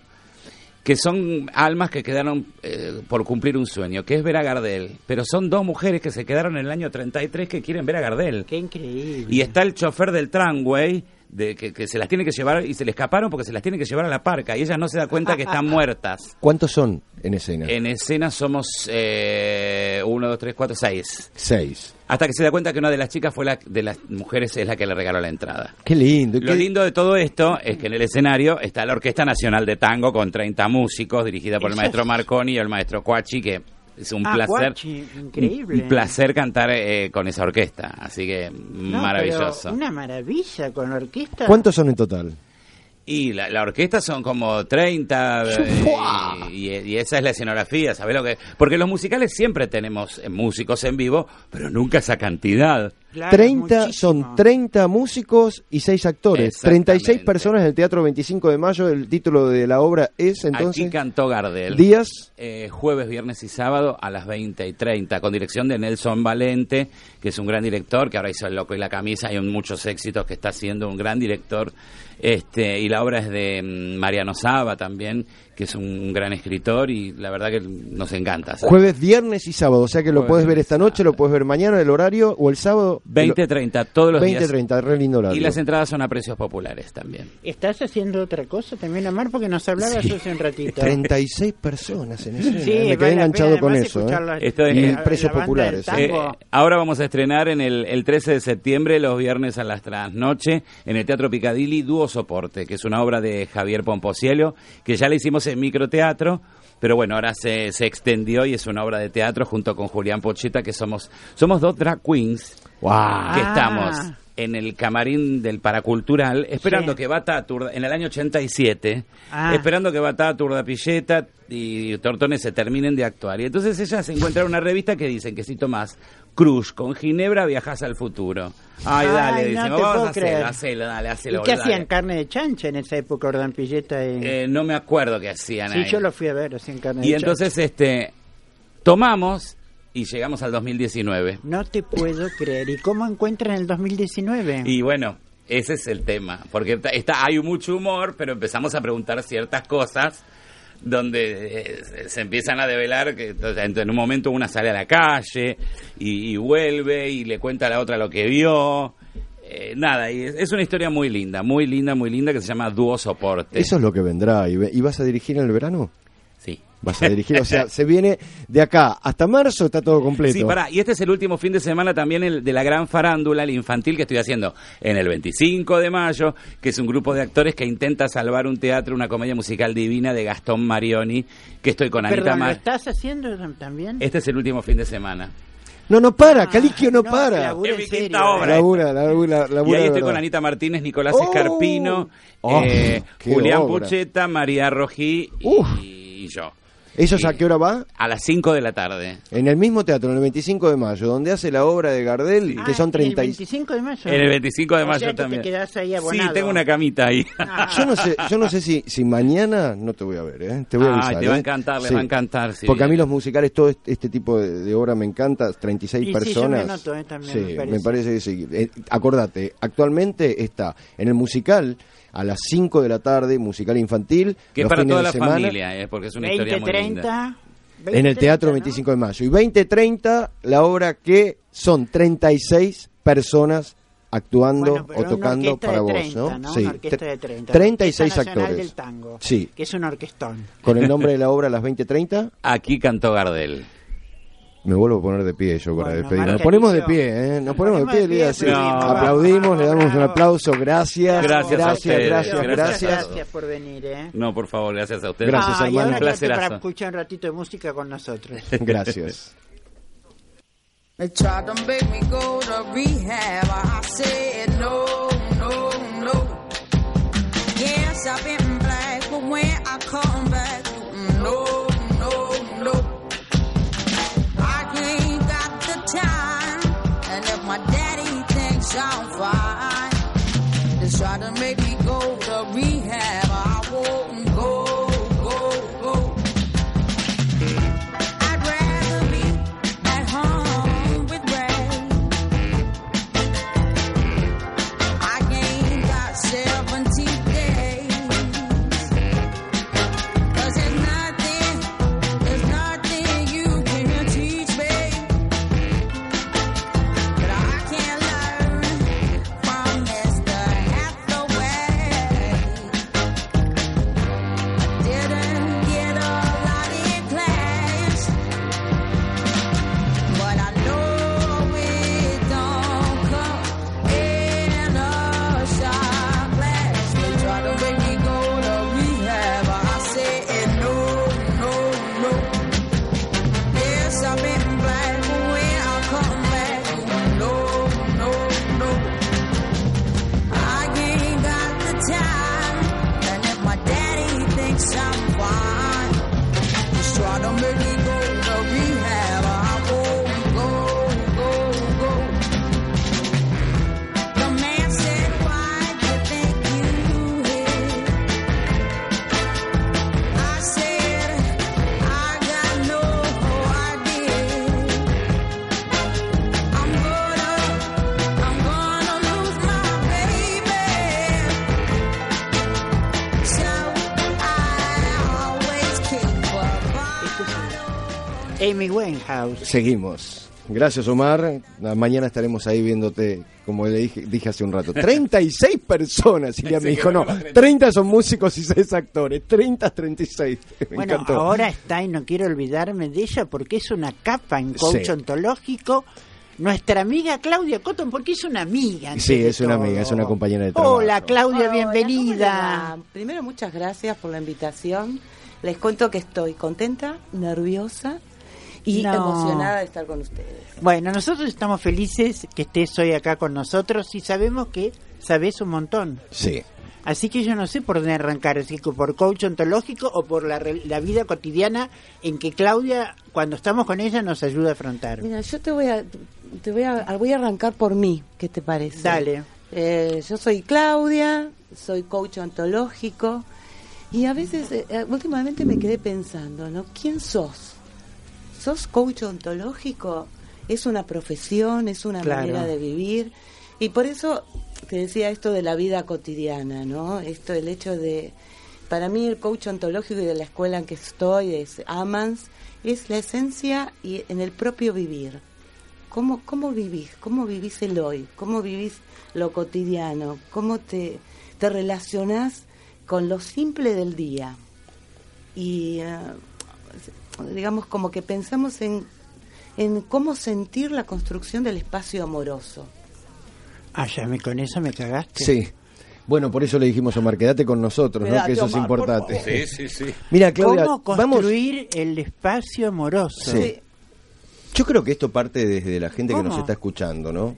E: que son almas que quedaron eh, por cumplir un sueño, que es ver a Gardel. Pero son dos mujeres que se quedaron en el año 33 que quieren ver a Gardel.
B: Qué increíble.
E: Y está el chofer del tramway de que, que se las tiene que llevar y se le escaparon porque se las tiene que llevar a la parca y ella no se da cuenta que están muertas.
C: ¿Cuántos son en escena?
E: En escena somos eh, uno, dos, tres, cuatro, seis.
C: Seis.
E: Hasta que se da cuenta que una de las chicas fue la de las mujeres es la que le regaló la entrada.
C: Qué lindo.
E: Lo
C: qué-
E: lindo de todo esto es que en el escenario está la Orquesta Nacional de Tango con 30 músicos, dirigida por el maestro
B: es-
E: Marconi y el maestro Cuachi, que es un
B: Ah,
E: placer.
B: Increíble.
E: Un placer cantar eh, con esa orquesta. Así que
B: No,
E: maravilloso.
B: Una maravilla con la orquesta.
C: ¿Cuántos son en total?
E: Y la, la orquesta son como 30 eh, y, y- y esa es la escenografía, ¿sabes lo que? Porque los musicales siempre tenemos eh, músicos en vivo, pero nunca esa cantidad.
B: Claro,
C: 30
B: muchísimo.
C: son 30 músicos y 6 actores.
E: Exactamente.
C: 36 personas en el Teatro 25 de Mayo. El título de la obra es entonces
E: Aquí cantó Gardel.
C: Días
E: eh, jueves, viernes y sábado a las 20 y 30, con dirección de Nelson Valente, que es un gran director, que ahora hizo El Loco y la Camisa, hay muchos éxitos que está haciendo, un gran director. Este, y la obra es de mm, Mariano Saba también, que es un gran escritor y la verdad que nos encanta.
C: Jueves, viernes y sábado. O sea que lo
E: Jueves,
C: puedes ver esta noche,
E: sábado.
C: lo puedes ver mañana, el horario, o el sábado.
E: 20-30, todos los
C: 20,
E: días.
C: 30, re lindo horario.
E: Y las entradas son a precios populares también.
B: ¿Estás haciendo otra cosa también, Amar? Porque nos hablabas hace un ratito.
C: 36 personas en escena.
B: Sí,
C: Me
B: vale
C: quedé enganchado con eso. ¿eh?
E: Esto es- Y
B: la
C: precios populares, ¿eh?
E: Eh, ahora vamos a estrenar en el, el 13 de septiembre, los viernes a las trasnoche, en el Teatro Picadilly, Dúo Soporte, que es una obra de Javier Pomposiello, que ya la hicimos en microteatro, pero bueno, ahora se, se extendió y es una obra de teatro junto con Julián Pocheta, que somos, somos dos drag queens que
B: Ah.
E: estamos en el camarín del Paracultural, esperando
B: Sí.
E: que Turda- en el año 87,
B: Ah.
E: esperando que Batá, Turdapilleta y Tortones se terminen de actuar. Y entonces ellas encuentran una revista que dicen que si tomás Cruz con Ginebra viajas al futuro. Ay,
B: Ay,
E: dale,
B: no
E: dicen,
B: te
E: vamos a hacerlo, hacelo, dale,
B: ¿Y
E: hacelo.
B: qué
E: dale".
B: hacían? ¿Carne de chancha en esa época, Ordán Pilleta? y-
E: Eh, no me acuerdo qué hacían
B: sí,
E: ahí.
B: yo lo fui a ver, hacían carne
E: Y
B: de
E: entonces, este, tomamos y llegamos al 2019.
B: chancha. No te puedo creer. ¿Y cómo encuentran el 2019?
E: Y bueno, ese es el tema, porque está, está- hay mucho humor, pero empezamos a preguntar ciertas cosas donde eh, se- empiezan a develar que en un momento una sale a la calle y, vuelve y le cuenta a la otra lo que vio. Eh, nada, y es, una historia muy linda, muy linda, muy linda que se llama Dúo Soporte.
C: Eso es lo que vendrá. ¿Y, y vas a dirigir en el verano? Vas a dirigir, o sea, se viene de acá hasta marzo, está todo completo.
E: Sí, pará, y este es el último fin de semana también el de la gran farándula, el infantil que estoy haciendo en el 25 de mayo, que es un grupo de actores que intenta salvar un teatro, una comedia musical divina de Gastón Marioni, que estoy con Anita
B: Perdón, ¿lo
E: Mar.
B: estás haciendo también?
E: Este es el último fin de semana.
C: No, no para,
B: Ah,
C: Caliquio no,
B: no,
C: para.
E: Es mi quinta obra.
C: Labura, labura, labura.
E: y ahí estoy con. Anita Martínez, Nicolás
C: Oh,
E: Escarpino,
C: oh,
E: eh, Julián
C: obra.
E: Pucheta, María Rojí y yo.
C: ¿Eso
E: Y-
C: a qué hora va?
E: A las 5 de la tarde.
C: En el mismo teatro, en el 25 de mayo, donde hace la obra de Gardel,
B: Ah,
C: que son
B: ¿El
C: 30 y...
B: 25 de mayo?
E: En el 25 de
B: O
E: mayo
B: sea que
E: también.
B: te quedás ahí
E: sí,
B: abonado.
E: tengo una camita ahí.
B: Ah.
C: Yo no sé, yo no sé si, si mañana no te voy a ver, ¿eh? Te voy a avisar.
E: te va a
C: ¿eh?
E: encantar, les
C: Sí.
E: va a encantar, sí.
C: Porque a mí los musicales, todo este, este tipo de, de obra me encanta, 36
B: Y sí,
C: personas.
B: yo me noto, ¿eh? También
C: sí,
B: me parece.
C: me parece que sí. Eh, acordate, actualmente está en el musical a las 5 de la tarde, musical infantil.
E: Que es
C: los
E: para
C: fines
E: toda
C: de
E: la
C: semana,
E: familia, eh, porque es una
B: 20,
E: historia muy linda.
B: 30.
C: En el Teatro
B: 20,
C: 25 de mayo. Y 2030, la obra que son 36 personas actuando
B: Bueno,
C: o
B: una
C: tocando
B: orquesta
C: para
B: de
C: vos,
B: 30,
C: ¿no?
B: ¿no?
C: Sí.
B: Una orquesta de 30.
C: 36
B: Orquesta Nacional
C: actores.
B: del tango,
C: Sí.
B: que es un orquestón.
C: Con el nombre de la obra a las 20.30,
E: Aquí cantó Gardel.
C: Me vuelvo a poner de pie yo para
B: Bueno,
C: despedirnos. Nos ponemos de pie, ¿eh? Nos ponemos de pie, le iba a decir.
E: No.
C: Aplaudimos, le damos un aplauso. Gracias,
E: Gracias
C: gracias, gracias,
E: gracias
C: gracias.
B: por venir, ¿eh?
E: No, por favor, gracias a ustedes.
C: Gracias,
B: ah,
C: hermano.
E: Un
B: quédate para escuchar un ratito de música con nosotros.
C: Gracias.
F: They tried to make me go to rehab. I said no, no, no. Yes, I've been black, but when I come back, I'm fine, just try to make me go to rehab.
B: Amy Winehouse.
C: Seguimos. Gracias, Omar. La- Mañana estaremos ahí viéndote, como le dije, dije hace un rato. 36 personas. Y ya me dijo, no,
E: eran 30.
C: 30 son músicos y 6 actores. 30, 36. Me
B: Bueno,
C: encantó.
B: ahora está y no quiero olvidarme de ella porque es una capa en coach
C: Sí.
B: ontológico. Nuestra amiga Claudia Cotton, porque es una amiga.
C: Sí, es una
B: todo.
C: amiga, es una compañera de trabajo.
B: Hola Claudia,
G: Hola, ¿cómo les
B: bienvenida.
G: Primero, muchas gracias por la invitación. Les cuento que estoy contenta, nerviosa y
B: No.
G: emocionada de estar con ustedes.
B: Bueno, nosotros estamos felices que estés hoy acá con nosotros y sabemos que sabes un montón.
C: Sí.
B: Así que yo no sé por dónde arrancar, así que por coach ontológico o por la, re- la vida cotidiana en que Claudia, cuando estamos con ella, nos ayuda a afrontar.
G: Mira, yo te voy a, te voy a, voy a arrancar por mí, ¿qué te parece?
B: Dale.
G: Eh, yo soy Claudia, soy coach ontológico y a veces, eh, eh, últimamente me quedé pensando, ¿no? ¿Quién sos? ¿Sos coach ontológico? Es una profesión, es una
B: Claro.
G: manera de vivir y por eso te decía esto de la vida cotidiana, ¿no? Esto, el hecho de, para mí el coach ontológico y de la escuela en que estoy, es Amans, es la esencia y en el propio vivir. ¿Cómo, ¿Cómo vivís? ¿Cómo vivís el hoy? ¿Cómo vivís lo cotidiano? ¿Cómo te, te relacionás con lo simple del día? Y eh, digamos como que pensamos en, en cómo sentir la construcción del espacio amoroso.
B: Ah, ya me, con eso me cagaste.
C: Sí. Bueno, por eso le dijimos a Omar, quédate con nosotros, ¿no? Que eso es
G: Omar,
C: importante.
E: Sí, sí, sí.
C: Mira, Claudia,
B: ¿Cómo
C: vamos.
B: construir el espacio amoroso?
C: Sí. Yo creo que esto parte desde la gente que nos está escuchando, ¿no?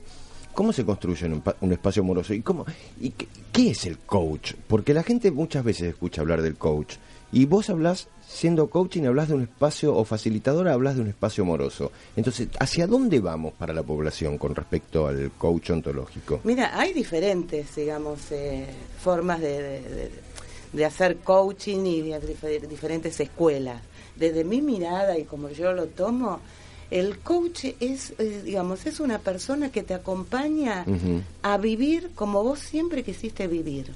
C: ¿Cómo se construye un, un espacio amoroso? ¿Y, cómo, y qué, es el coach? Porque la gente muchas veces escucha hablar del coach. Y vos hablas, siendo coaching, hablas de un espacio, o facilitadora, hablas de un espacio amoroso. Entonces, ¿hacia dónde vamos para la población con respecto al coach ontológico?
G: Mira, hay diferentes, digamos, eh, formas de, de- de- hacer coaching y diferentes escuelas. Desde mi mirada y como yo lo tomo, el coach es, eh, digamos, es una persona que te acompaña a vivir como vos siempre quisiste vivir.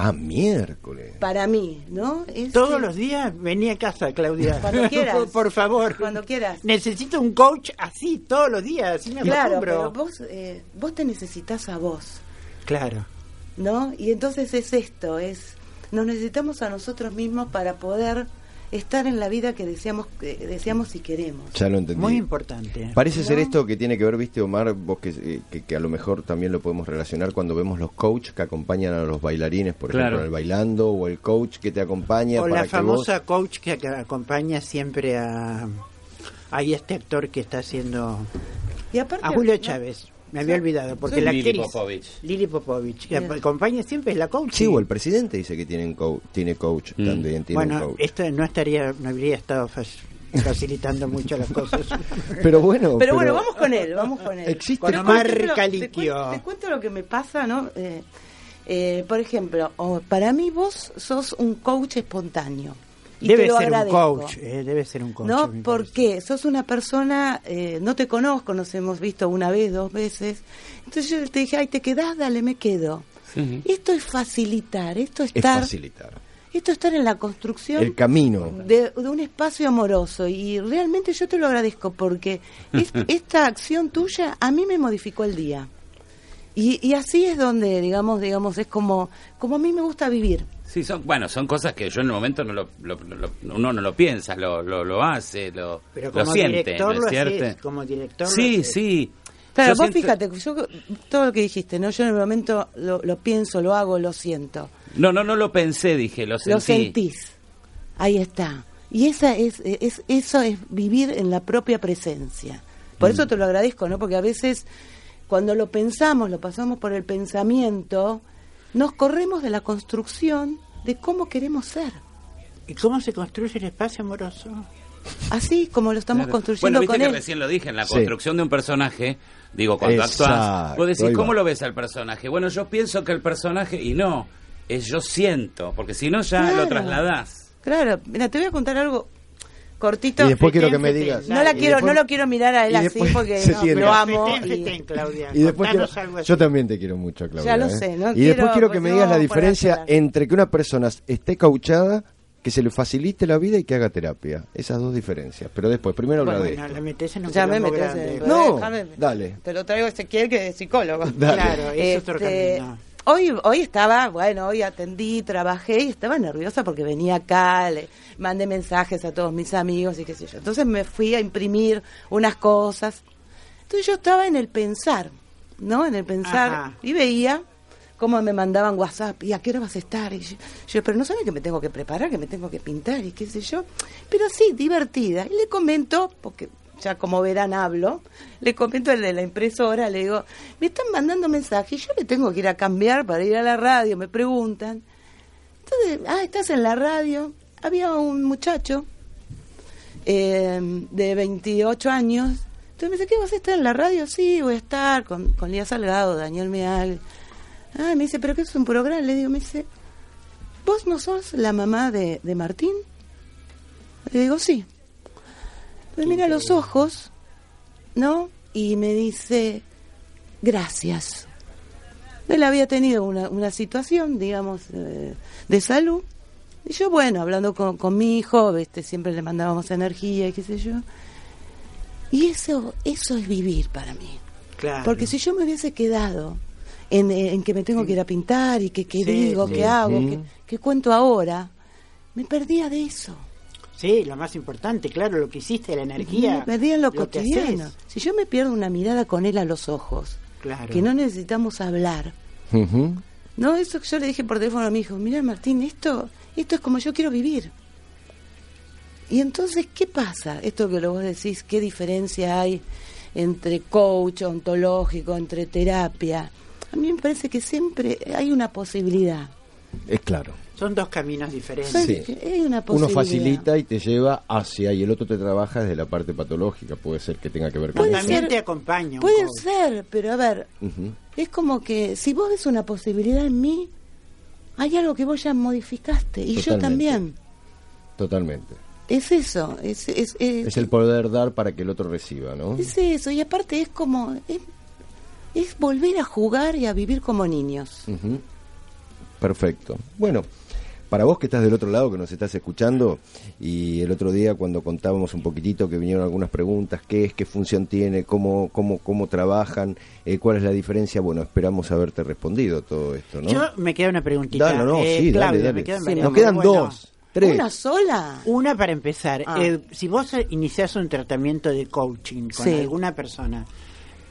C: Ah, miércoles.
G: Para mí, ¿no? Es,
B: Todos los días vení a casa, Claudia.
G: Cuando quieras.
B: por, por favor.
G: Cuando quieras.
B: Necesito un coach así, todos los días, así me
G: Claro,
B: acostumbro.
G: pero vos, eh, vos te necesitas a vos.
B: Claro.
G: ¿no? Y entonces es esto, es nos necesitamos a nosotros mismos para poder estar en la vida que deseamos, que deseamos y queremos.
C: Ya lo entendí.
B: Muy importante.
C: Parece ser esto que tiene que ver, viste, Omar, vos que, eh, que, que a lo mejor también lo podemos relacionar cuando vemos los coach que acompañan a los bailarines, por
E: Claro.
C: ejemplo, en el bailando, o el coach que te acompaña
B: O
C: para
B: la
C: que
B: famosa coach que ac- acompaña siempre a, a este actor que está haciendo...
G: Y aparte,
B: A Julio
G: ¿no?
B: Chávez. Me había olvidado, porque la
E: Lili
B: actriz
E: Popovich.
B: Lili Popovich, que acompaña siempre es la coach.
C: Sí, o el presidente dice que tienen co- tiene coach
E: Mm.
C: también, tiene
B: Bueno,
C: coach.
B: esto no estaría, no habría estado fac- facilitando mucho las cosas.
C: Pero bueno,
G: Pero bueno, vamos con él, vamos con él.
C: Existe
G: ejemplo, te Te, cuento lo que me pasa, ¿no? Eh, eh, por ejemplo, para mí vos sos un coach espontáneo. Y
B: debe
G: te lo
B: ser un coach, eh, debe ser un coach.
G: ¿No?
B: me
G: ¿Por
B: parece.
G: qué? Sos una persona, eh, no te conozco, nos hemos visto una vez, dos veces. Entonces yo te dije, ay, ¿te quedás? Dale, me quedo.
E: Sí.
G: Esto es facilitar, esto es
C: es
G: estar,
C: facilitar.
G: esto es estar en la construcción
C: El camino.
G: de, de un espacio amoroso y realmente yo te lo agradezco porque es- esta acción tuya a mí me modificó el día y, y así es donde digamos digamos es como como a mí me gusta vivir
E: Sí, son, bueno, son cosas que yo en el momento no lo, lo- lo- uno no lo piensa, lo, lo, lo hace, lo,
B: Pero
E: lo siente,
B: director
E: ¿no
B: lo
E: es cierto?
B: haces, como director lo
E: sí,
B: haces.
E: sí.
G: claro
E: Yo
G: vos
E: siento-
G: fíjate yo todo lo que dijiste no yo en el momento lo, lo pienso lo hago lo siento
E: No, no, no lo pensé, dije, lo sentí.
G: lo sentís ahí está y esa es, es eso es vivir en la propia presencia por
E: Mm.
G: eso te lo agradezco no porque a veces cuando lo pensamos lo pasamos por el pensamiento nos corremos de la construcción de cómo queremos ser
B: ¿Y cómo se construye el espacio amoroso?
G: así como lo estamos
E: Claro.
G: construyendo
E: Bueno, viste
G: con
E: que
G: él
E: recién lo dije, en la
C: Sí.
E: construcción de un personaje, digo, cuando
C: Exacto,
E: actúas, vos decís, ¿cómo lo ves al personaje? Bueno, yo pienso que el personaje, y no, es yo siento, porque si no ya
G: Claro.
E: lo trasladás.
G: claro mira te voy a contar algo cortito
C: Y después quiero que me digas.
G: no la
C: Y
G: quiero
C: después-
G: no lo quiero mirar a él
C: y
G: así
C: después
G: porque no, lo amo
B: Fetén,
G: y-
B: Claudia.
C: Y después quiero, yo también te quiero mucho, Claudia.
G: Ya lo
C: ¿eh?
G: sé, no
C: y
G: quiero,
C: después quiero que
G: pues,
C: me digas la
G: a a
C: diferencia entre que una persona esté cauchada, que se le facilite la vida y que haga terapia. Esas dos diferencias. Pero después, primero hablar de
B: Bueno,
C: esto.
B: la metés en un
G: Ya me metes
B: grande.
G: en-
C: No,
G: Déjame-
C: dale.
G: Te lo traigo Ezequiel, que es psicólogo.
C: Dale.
B: Claro, es otro
G: Este,
B: camino.
G: Hoy, hoy estaba, bueno, hoy atendí, trabajé y estaba nerviosa porque venía acá, le mandé mensajes a todos mis amigos y qué sé yo. Entonces me fui a imprimir unas cosas. Entonces yo estaba en el pensar, ¿no? En el pensar
B: Ajá.
G: y veía cómo me mandaban WhatsApp y a qué hora vas a estar. Y yo, yo, pero no saben que me tengo que preparar, que me tengo que pintar y qué sé yo. Pero sí, divertida. Y le comento, porque ya como verán hablo, le comento el de la impresora, le digo, me están mandando mensajes, yo le tengo que ir a cambiar para ir a la radio, me preguntan. Entonces, ah, estás en la radio. Había un muchacho eh, de 28 años. Entonces me dice, ¿qué vas a estar en la radio? Sí, voy a estar con, con Lía Salgado, Daniel Meal. Ah, me dice, ¿pero qué es un programa? Le digo, me dice, ¿vos no sos la mamá de, de Martín? Le digo, sí. Me mira a los ojos, ¿no? Y me dice, gracias. Él había tenido una, una situación, digamos, eh, de salud. Y yo, bueno, hablando con, con mi hijo, este, siempre le mandábamos energía y qué sé yo. Y eso, eso es vivir para mí.
B: Claro.
G: Porque si yo me hubiese quedado en, en que me tengo que ir a pintar y que qué
B: Sí,
G: digo,
B: sí.
G: qué hago,
C: Ujú.
G: qué, qué cuento ahora, me perdía de eso.
B: Sí, lo más importante, claro, lo que hiciste, la energía.
G: Me perdía en lo, cotidiano. Si yo me pierdo una mirada con él a los ojos,
B: Claro.
G: que no necesitamos hablar.
C: Ujú.
G: No, eso que yo le dije por teléfono a mi hijo, mira Martín, esto, esto es como yo quiero vivir. Y entonces, ¿qué pasa? Esto que lo vos decís, ¿qué diferencia hay entre coach ontológico, entre terapia? A mí me parece que siempre hay una posibilidad.
C: Es claro.
B: Son dos caminos diferentes.
C: Sí.
G: Hay una
C: Uno facilita y te lleva hacia y el otro te trabaja desde la parte patológica. Puede ser que tenga que ver con eso.
B: también te acompaño. un
G: Puede
B: poco.
G: ser, pero a ver, es como que si vos ves una posibilidad en mí, hay algo que vos ya modificaste y yo también.
C: Totalmente.
G: Es eso, es, es, es,
C: Es el poder dar para que el otro reciba, ¿no?
G: es eso. Y aparte es como, es, es volver a jugar y a vivir como niños.
C: Ujú. Perfecto. Bueno, para vos que estás del otro lado, que nos estás escuchando, y el otro día cuando contábamos un poquitito que vinieron algunas preguntas, qué es, qué función tiene, cómo, cómo, cómo trabajan, eh, cuál es la diferencia, bueno, esperamos haberte respondido todo esto, ¿no?
B: Yo me queda una preguntita.
C: Dale, no,
B: Eh,
C: sí,
B: Claudia,
C: dale, dale.
B: me quedan
G: Sí.
C: Nos quedan
B: Bueno,
C: dos, tres.
G: ¿Una sola?
B: Una para empezar.
G: Ah.
B: Eh, si vos iniciás un tratamiento de coaching con
G: Sí.
B: alguna persona,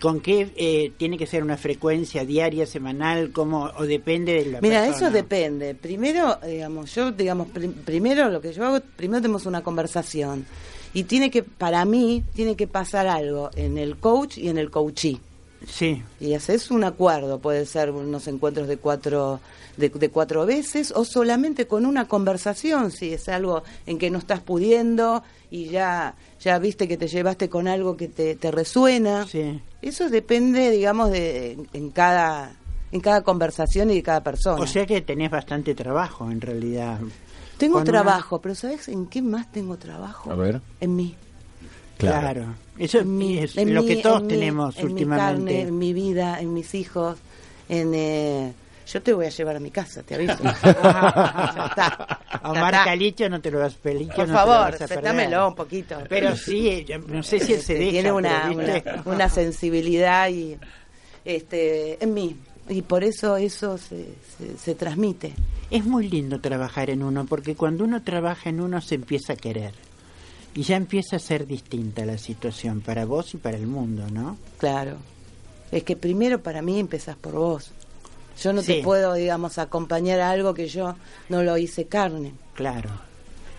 B: ¿con qué eh, tiene que ser una frecuencia diaria, semanal, cómo, o depende de la
G: Mira,
B: persona?
G: eso depende. Primero, digamos, yo, digamos, prim- primero lo que yo hago, primero tenemos una conversación. Y tiene que, para mí, tiene que pasar algo en el coach y en el coachee.
B: Sí.
G: y haces un acuerdo, puede ser unos encuentros de cuatro de, de cuatro veces o solamente con una conversación, si es algo en que no estás pudiendo y ya ya viste que te llevaste con algo que te, te resuena.
B: Sí.
G: Eso depende, digamos, de en cada en cada conversación y de cada persona.
B: O sea que tenés bastante trabajo en realidad.
G: tengo
B: una-
G: trabajo, pero ¿sabes en qué más tengo trabajo?
C: A ver.
G: En mí.
B: Claro. Eso
G: en mí,
B: es
G: en
B: lo que todos
G: en
B: tenemos
G: en mi
B: últimamente.
G: carne, en mi vida, en mis hijos, en eh, yo te voy a llevar a mi casa, te aviso. Ya está,
B: A Omar
G: está.
B: Calicho no te lo vas Pelicho,
G: Por
B: no
G: favor, aceptámelo un poquito.
B: Pero sí, no sé si él se
G: Este,
B: deja.
G: tiene una, una, sensibilidad y este en mí y por eso eso se, se, se transmite.
B: Es muy lindo trabajar en uno, porque cuando uno trabaja en uno se empieza a querer. Y ya empieza a ser distinta la situación para vos y para el mundo, ¿no?
G: Claro. Es que primero para mí empezás por vos. Yo no
B: Sí.
G: te puedo, digamos, acompañar a algo que yo no lo hice carne.
B: Claro.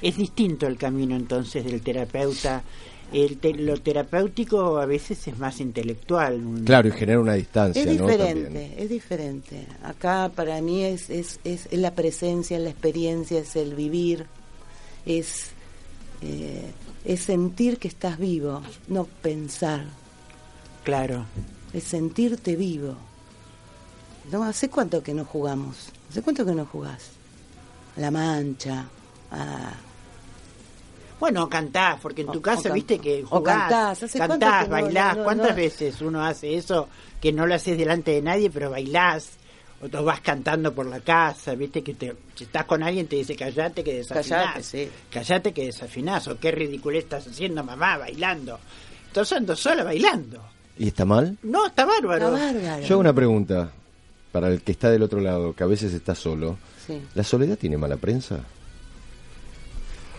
B: Es distinto el camino entonces del terapeuta. El te- lo terapéutico a veces es más intelectual. un-
C: Claro, y genera una distancia,
G: Es diferente, es diferente. Acá para mí es, es, es, es la presencia, es la experiencia, es el vivir, es, eh, es sentir que estás vivo, no pensar,
B: Claro.
G: es sentirte vivo. ¿No? ¿Hace cuánto que no jugamos? ¿Hace cuánto que no jugás? A La mancha, a...
B: Bueno, cantás, porque en tu
G: O-
B: casa
G: o
B: viste que
G: o
B: jugás,
G: cantás, ¿hace cuánto
B: cantás, bailás.
G: no- no-
B: ¿Cuántas veces uno hace eso que no lo haces delante de nadie, pero bailás? O te vas cantando por la casa, viste que te, si estás con alguien te dice callate que desafinás.
G: Callate, sí.
B: Callate que desafinás. O qué ridículo estás haciendo mamá bailando. Estás ando sola bailando.
C: ¿Y está mal?
B: No, está bárbaro.
G: Está bárbaro.
C: Yo hago una pregunta para el que está del otro lado, que a veces está solo.
G: Sí.
C: ¿La soledad tiene mala prensa?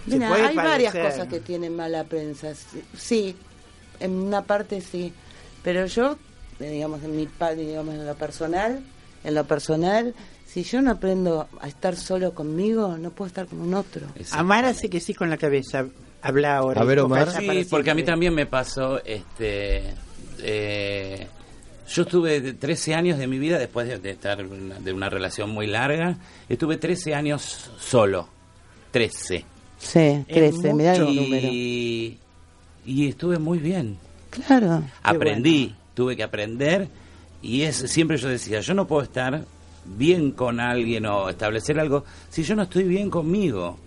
G: Mira, hay varias cosas que tienen mala prensa. Sí, en una parte sí. Pero yo, eh, digamos, en mi digamos, en lo personal, en lo personal, si yo no aprendo a estar solo conmigo, no puedo estar con un otro.
B: Amar hace que sí con la cabeza. Habla ahora.
C: A ver, Omar.
E: Sí, porque a mí también me pasó, este, eh, yo estuve de 13 años de mi vida, después de, de estar una- de una relación muy larga, estuve 13 años solo, 13.
G: Sí, crece, mirá el número.
E: Y, y estuve muy bien.
G: Claro.
E: Aprendí, tuve que aprender y es siempre yo decía, yo no puedo estar bien con alguien o establecer algo si yo no estoy bien conmigo.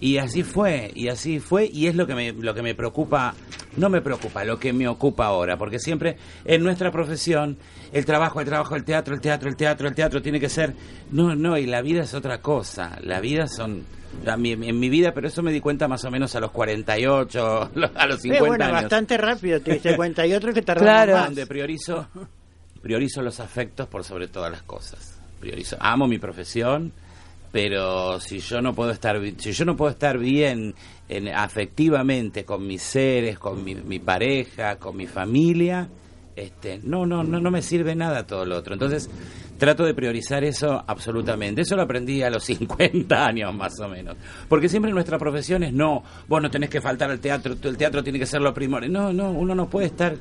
E: Y así fue, y así fue, y es lo que me, lo que me preocupa, no me preocupa, lo que me ocupa ahora, porque siempre en nuestra profesión, el trabajo, el trabajo, el teatro, el teatro, el teatro, el teatro tiene que ser, no, no, y la vida es otra cosa, la vida son, en mi vida, pero eso me di cuenta más o menos a los 48, a los 50
B: Eh, bueno,
E: años
B: bastante rápido te diste cuenta. Y otro que tardó
G: Claro.
B: más.
E: donde priorizo priorizo los afectos por sobre todas las cosas. Priorizo, amo mi profesión, pero si yo no puedo estar si yo no puedo estar bien en, afectivamente con mis seres, con mi, mi pareja, con mi familia, este, no, no, no, no me sirve nada todo lo otro. Entonces trato de priorizar eso absolutamente. Eso lo aprendí a los 50 años más o menos, porque siempre nuestra profesión es no, vos no tenés que faltar al teatro, el teatro tiene que ser lo primordial. No, no, uno no puede estar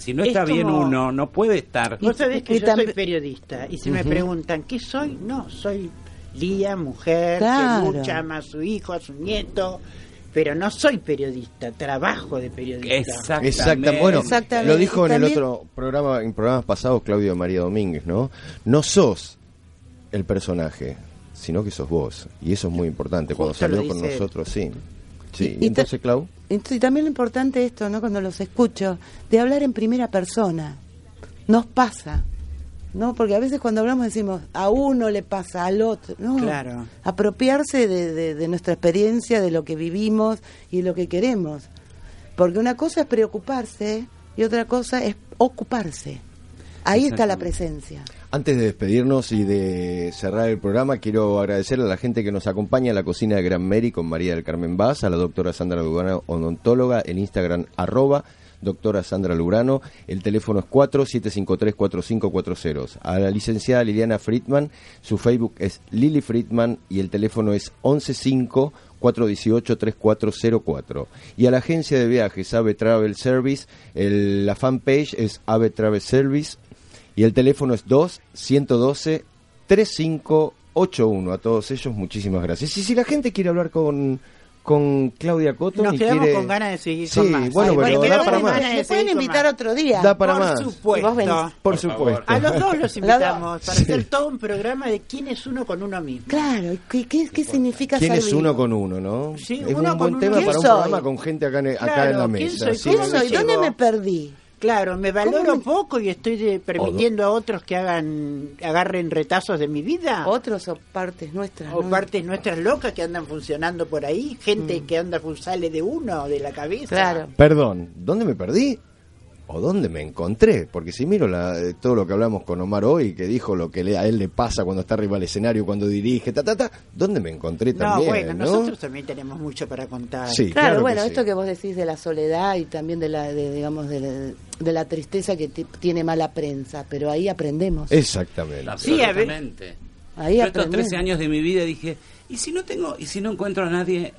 E: si no
B: Es
E: está bien
B: como-
E: uno, no puede estar.
B: Vos sabés que
G: Y
B: yo
G: tam-
B: soy periodista y si me preguntan qué soy, no, soy Lía, mujer,
G: Claro.
B: que lucha, ama a su hijo, a su nieto, pero no soy periodista, trabajo de periodista.
E: Exactamente.
C: Exacta, bueno,
G: Exactamente.
C: lo dijo en el otro programa, en programas pasados Claudio María Domínguez, ¿no? No sos el personaje, sino que sos vos, y eso es muy importante cuando salió con
B: él.
C: nosotros, sí. Sí,
G: Y- y
C: entonces
G: ta- Y también lo importante esto, ¿no? Cuando los escucho, de hablar en primera persona. Nos pasa, ¿no? Porque a veces cuando hablamos decimos, a uno le pasa, al otro. No,
B: Claro.
G: apropiarse de, de- de nuestra experiencia, de lo que vivimos y de lo que queremos. Porque una cosa es preocuparse y otra cosa es ocuparse. Ahí está la presencia.
C: Antes de despedirnos y de cerrar el programa, quiero agradecer a la gente que nos acompaña a la cocina de Gran Mary con María del Carmen Vaz, a la doctora Sandra Lugano, odontóloga, en Instagram, arroba doctora Sandra Lugano, el teléfono es 4753-4540. A la licenciada Liliana Friedman, su Facebook es Lili Friedman y el teléfono es 418-3404. Y a la agencia de viajes Ave Travel Service, la fanpage es Ave Travel Service y el teléfono es 2-112-3581. A todos ellos, muchísimas gracias. Y si la gente quiere hablar con, con Claudia Cotton
B: Nos quedamos
C: quiere...
B: con ganas de seguir
C: Sí,
B: con más.
C: bueno,
B: Ay,
C: pero
B: bueno,
C: da
B: quedamos
C: para
B: con
C: más.
G: Me pueden invitar otro día.
C: Da para
B: Por
C: más.
B: supuesto.
G: Vos venís.
C: Por,
E: Por
C: supuesto.
B: A los dos los invitamos para hacer todo un programa de quién es uno con uno mismo.
G: Claro, ¿qué, qué, qué significa
C: ¿Quién
G: ser
C: es uno con uno, no?
B: Sí,
C: es
B: uno
C: un
B: con
C: buen
B: uno.
C: tema
G: ¿Quién
C: para un
G: soy?
C: programa con gente acá en, acá
B: Claro,
C: en la
B: ¿quién
C: mesa.
B: soy?
C: sí.
G: ¿Quién
B: ¿Cómo
G: soy? ¿Dónde me perdí?
B: Claro, me valoro
G: ¿Cómo me-
B: poco y estoy de- permitiendo a otros que hagan agarren retazos de mi vida.
G: Otros o partes nuestras.
B: O
G: ¿no?
B: partes nuestras locas que andan funcionando por ahí, gente que anda sale de uno, de la cabeza.
G: Claro.
C: Perdón, ¿dónde me perdí? ¿O dónde me encontré? Porque si miro la- eh, todo lo que hablamos con Omar hoy, que dijo lo que le- a él le pasa cuando está arriba del escenario, cuando dirige, ta, ta, ta, ¿dónde me encontré
B: No,
C: también?
B: bueno,
C: ¿no?
B: nosotros también tenemos mucho para contar.
C: Sí,
G: Claro,
C: claro que
G: bueno,
C: sí.
G: esto que vos decís de la soledad y también de la, de, digamos, de la, de la tristeza que ti- tiene mala prensa, pero ahí aprendemos.
C: Exactamente.
E: Absolutamente.
G: Ahí
E: Yo estos
G: aprendemos.
E: 13 años de mi vida dije, ¿y si no tengo, y si no encuentro a nadie,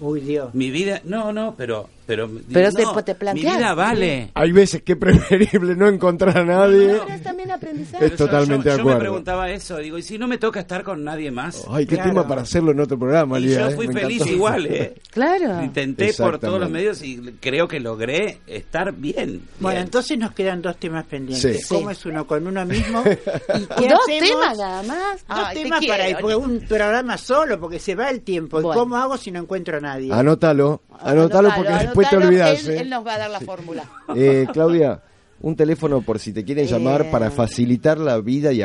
B: Uy, Dios.
E: mi vida, no, no, pero, pero,
G: Pero te-
E: no,
G: te
E: mi vida vale.
C: Hay veces que es preferible no encontrar a nadie.
G: También aprendizaje.
C: Es totalmente
E: yo, yo me
C: acuerdo.
E: preguntaba eso, digo, ¿y si no me toca estar con nadie más?
C: Ay, qué
B: Claro.
C: tema para hacerlo en otro programa,
E: y
C: Lía,
E: yo
C: eh,
E: fui
C: me
E: feliz
C: encantó.
E: igual, ¿eh?
G: Claro.
E: Intenté por todos los medios y creo que logré estar bien.
B: Bueno,
E: bien.
B: entonces nos quedan dos temas pendientes.
C: Sí.
B: ¿Cómo
G: Sí.
B: es uno con uno mismo? ¿Y qué
G: Dos
B: hacemos?
G: temas nada más.
B: Dos
G: Ay, te
B: temas para ir,
G: quiero.
B: un programa solo, porque se va el tiempo. ¿Y
G: Bueno.
B: cómo hago si no encuentro a nadie?
C: Anótalo, anótalo porque después te
G: anótalo,
C: olvidas.
G: Él,
C: eh.
G: él nos va a dar la fórmula.
C: Eh, Claudia, un teléfono por si te quieren llamar
G: Eh.
C: para facilitar la vida y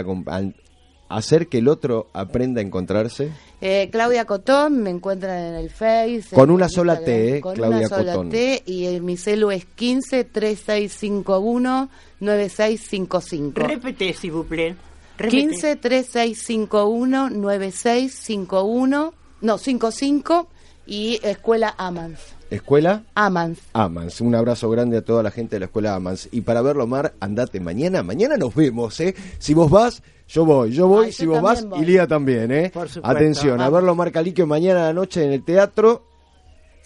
C: hacer que el otro aprenda a encontrarse.
G: Eh, Claudia Cotón, me encuentran en el Face.
C: Con una
G: el
C: sola
G: Instagram,
C: T, eh,
G: Con
C: Claudia
G: una sola
C: Cotón.
G: T y eh, mi celu es 15 3651 9655.
B: Repete, si buple.
G: 15 3651 9651 no 55 y Escuela Amans.
C: Escuela
G: Amans.
C: Amans. Un abrazo grande a toda la gente de la Escuela Amans. Y para verlo, Mar, andate mañana. Mañana nos vemos, ¿eh? Si vos vas, yo voy. Yo voy,
G: Ay,
C: si
G: yo
C: vos vas,
G: voy.
C: y Lía también, ¿eh?
B: Por supuesto.
C: Atención, a verlo Mar Caliquio mañana a la noche en el teatro.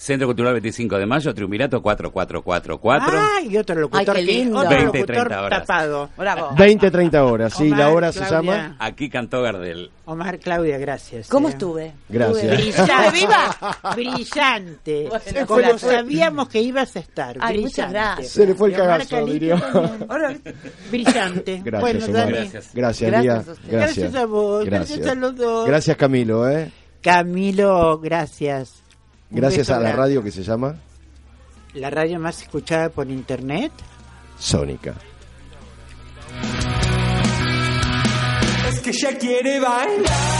E: Centro Cultural 25 de Mayo, Triunvirato 4444.
B: Ah, y otro locutor,
G: Ay, qué
B: que-
G: lindo.
B: otro
E: 20,
B: locutor
E: 30 horas.
B: tapado.
G: Bravo.
C: 20-30 horas, sí,
B: Omar,
C: la hora se
B: Claudia.
C: llama.
E: Aquí cantó Gardel.
B: Omar, Claudia, gracias.
G: ¿Cómo
B: eh.
G: estuve?
C: Gracias.
G: Estuve
B: Brillante.
G: viva.
B: Brillante.
G: Bueno,
B: Como
G: gracias.
B: sabíamos que ibas a estar.
G: Ay,
B: brillante.
G: muchas gracias.
C: Se le fue el cagazo, diría.
B: Brillante.
C: Gracias,
B: bueno. Dani.
E: Gracias.
C: Gracias,
G: Gracias
C: Lía.
G: a.
C: Gracias.
B: Gracias a vos, gracias a los dos.
C: Gracias, Camilo, ¿eh?
B: Camilo, gracias.
C: Gracias a la
B: grande.
C: radio que se llama
B: La radio más escuchada por internet.
C: Sónica.
H: Es que ella quiere bailar.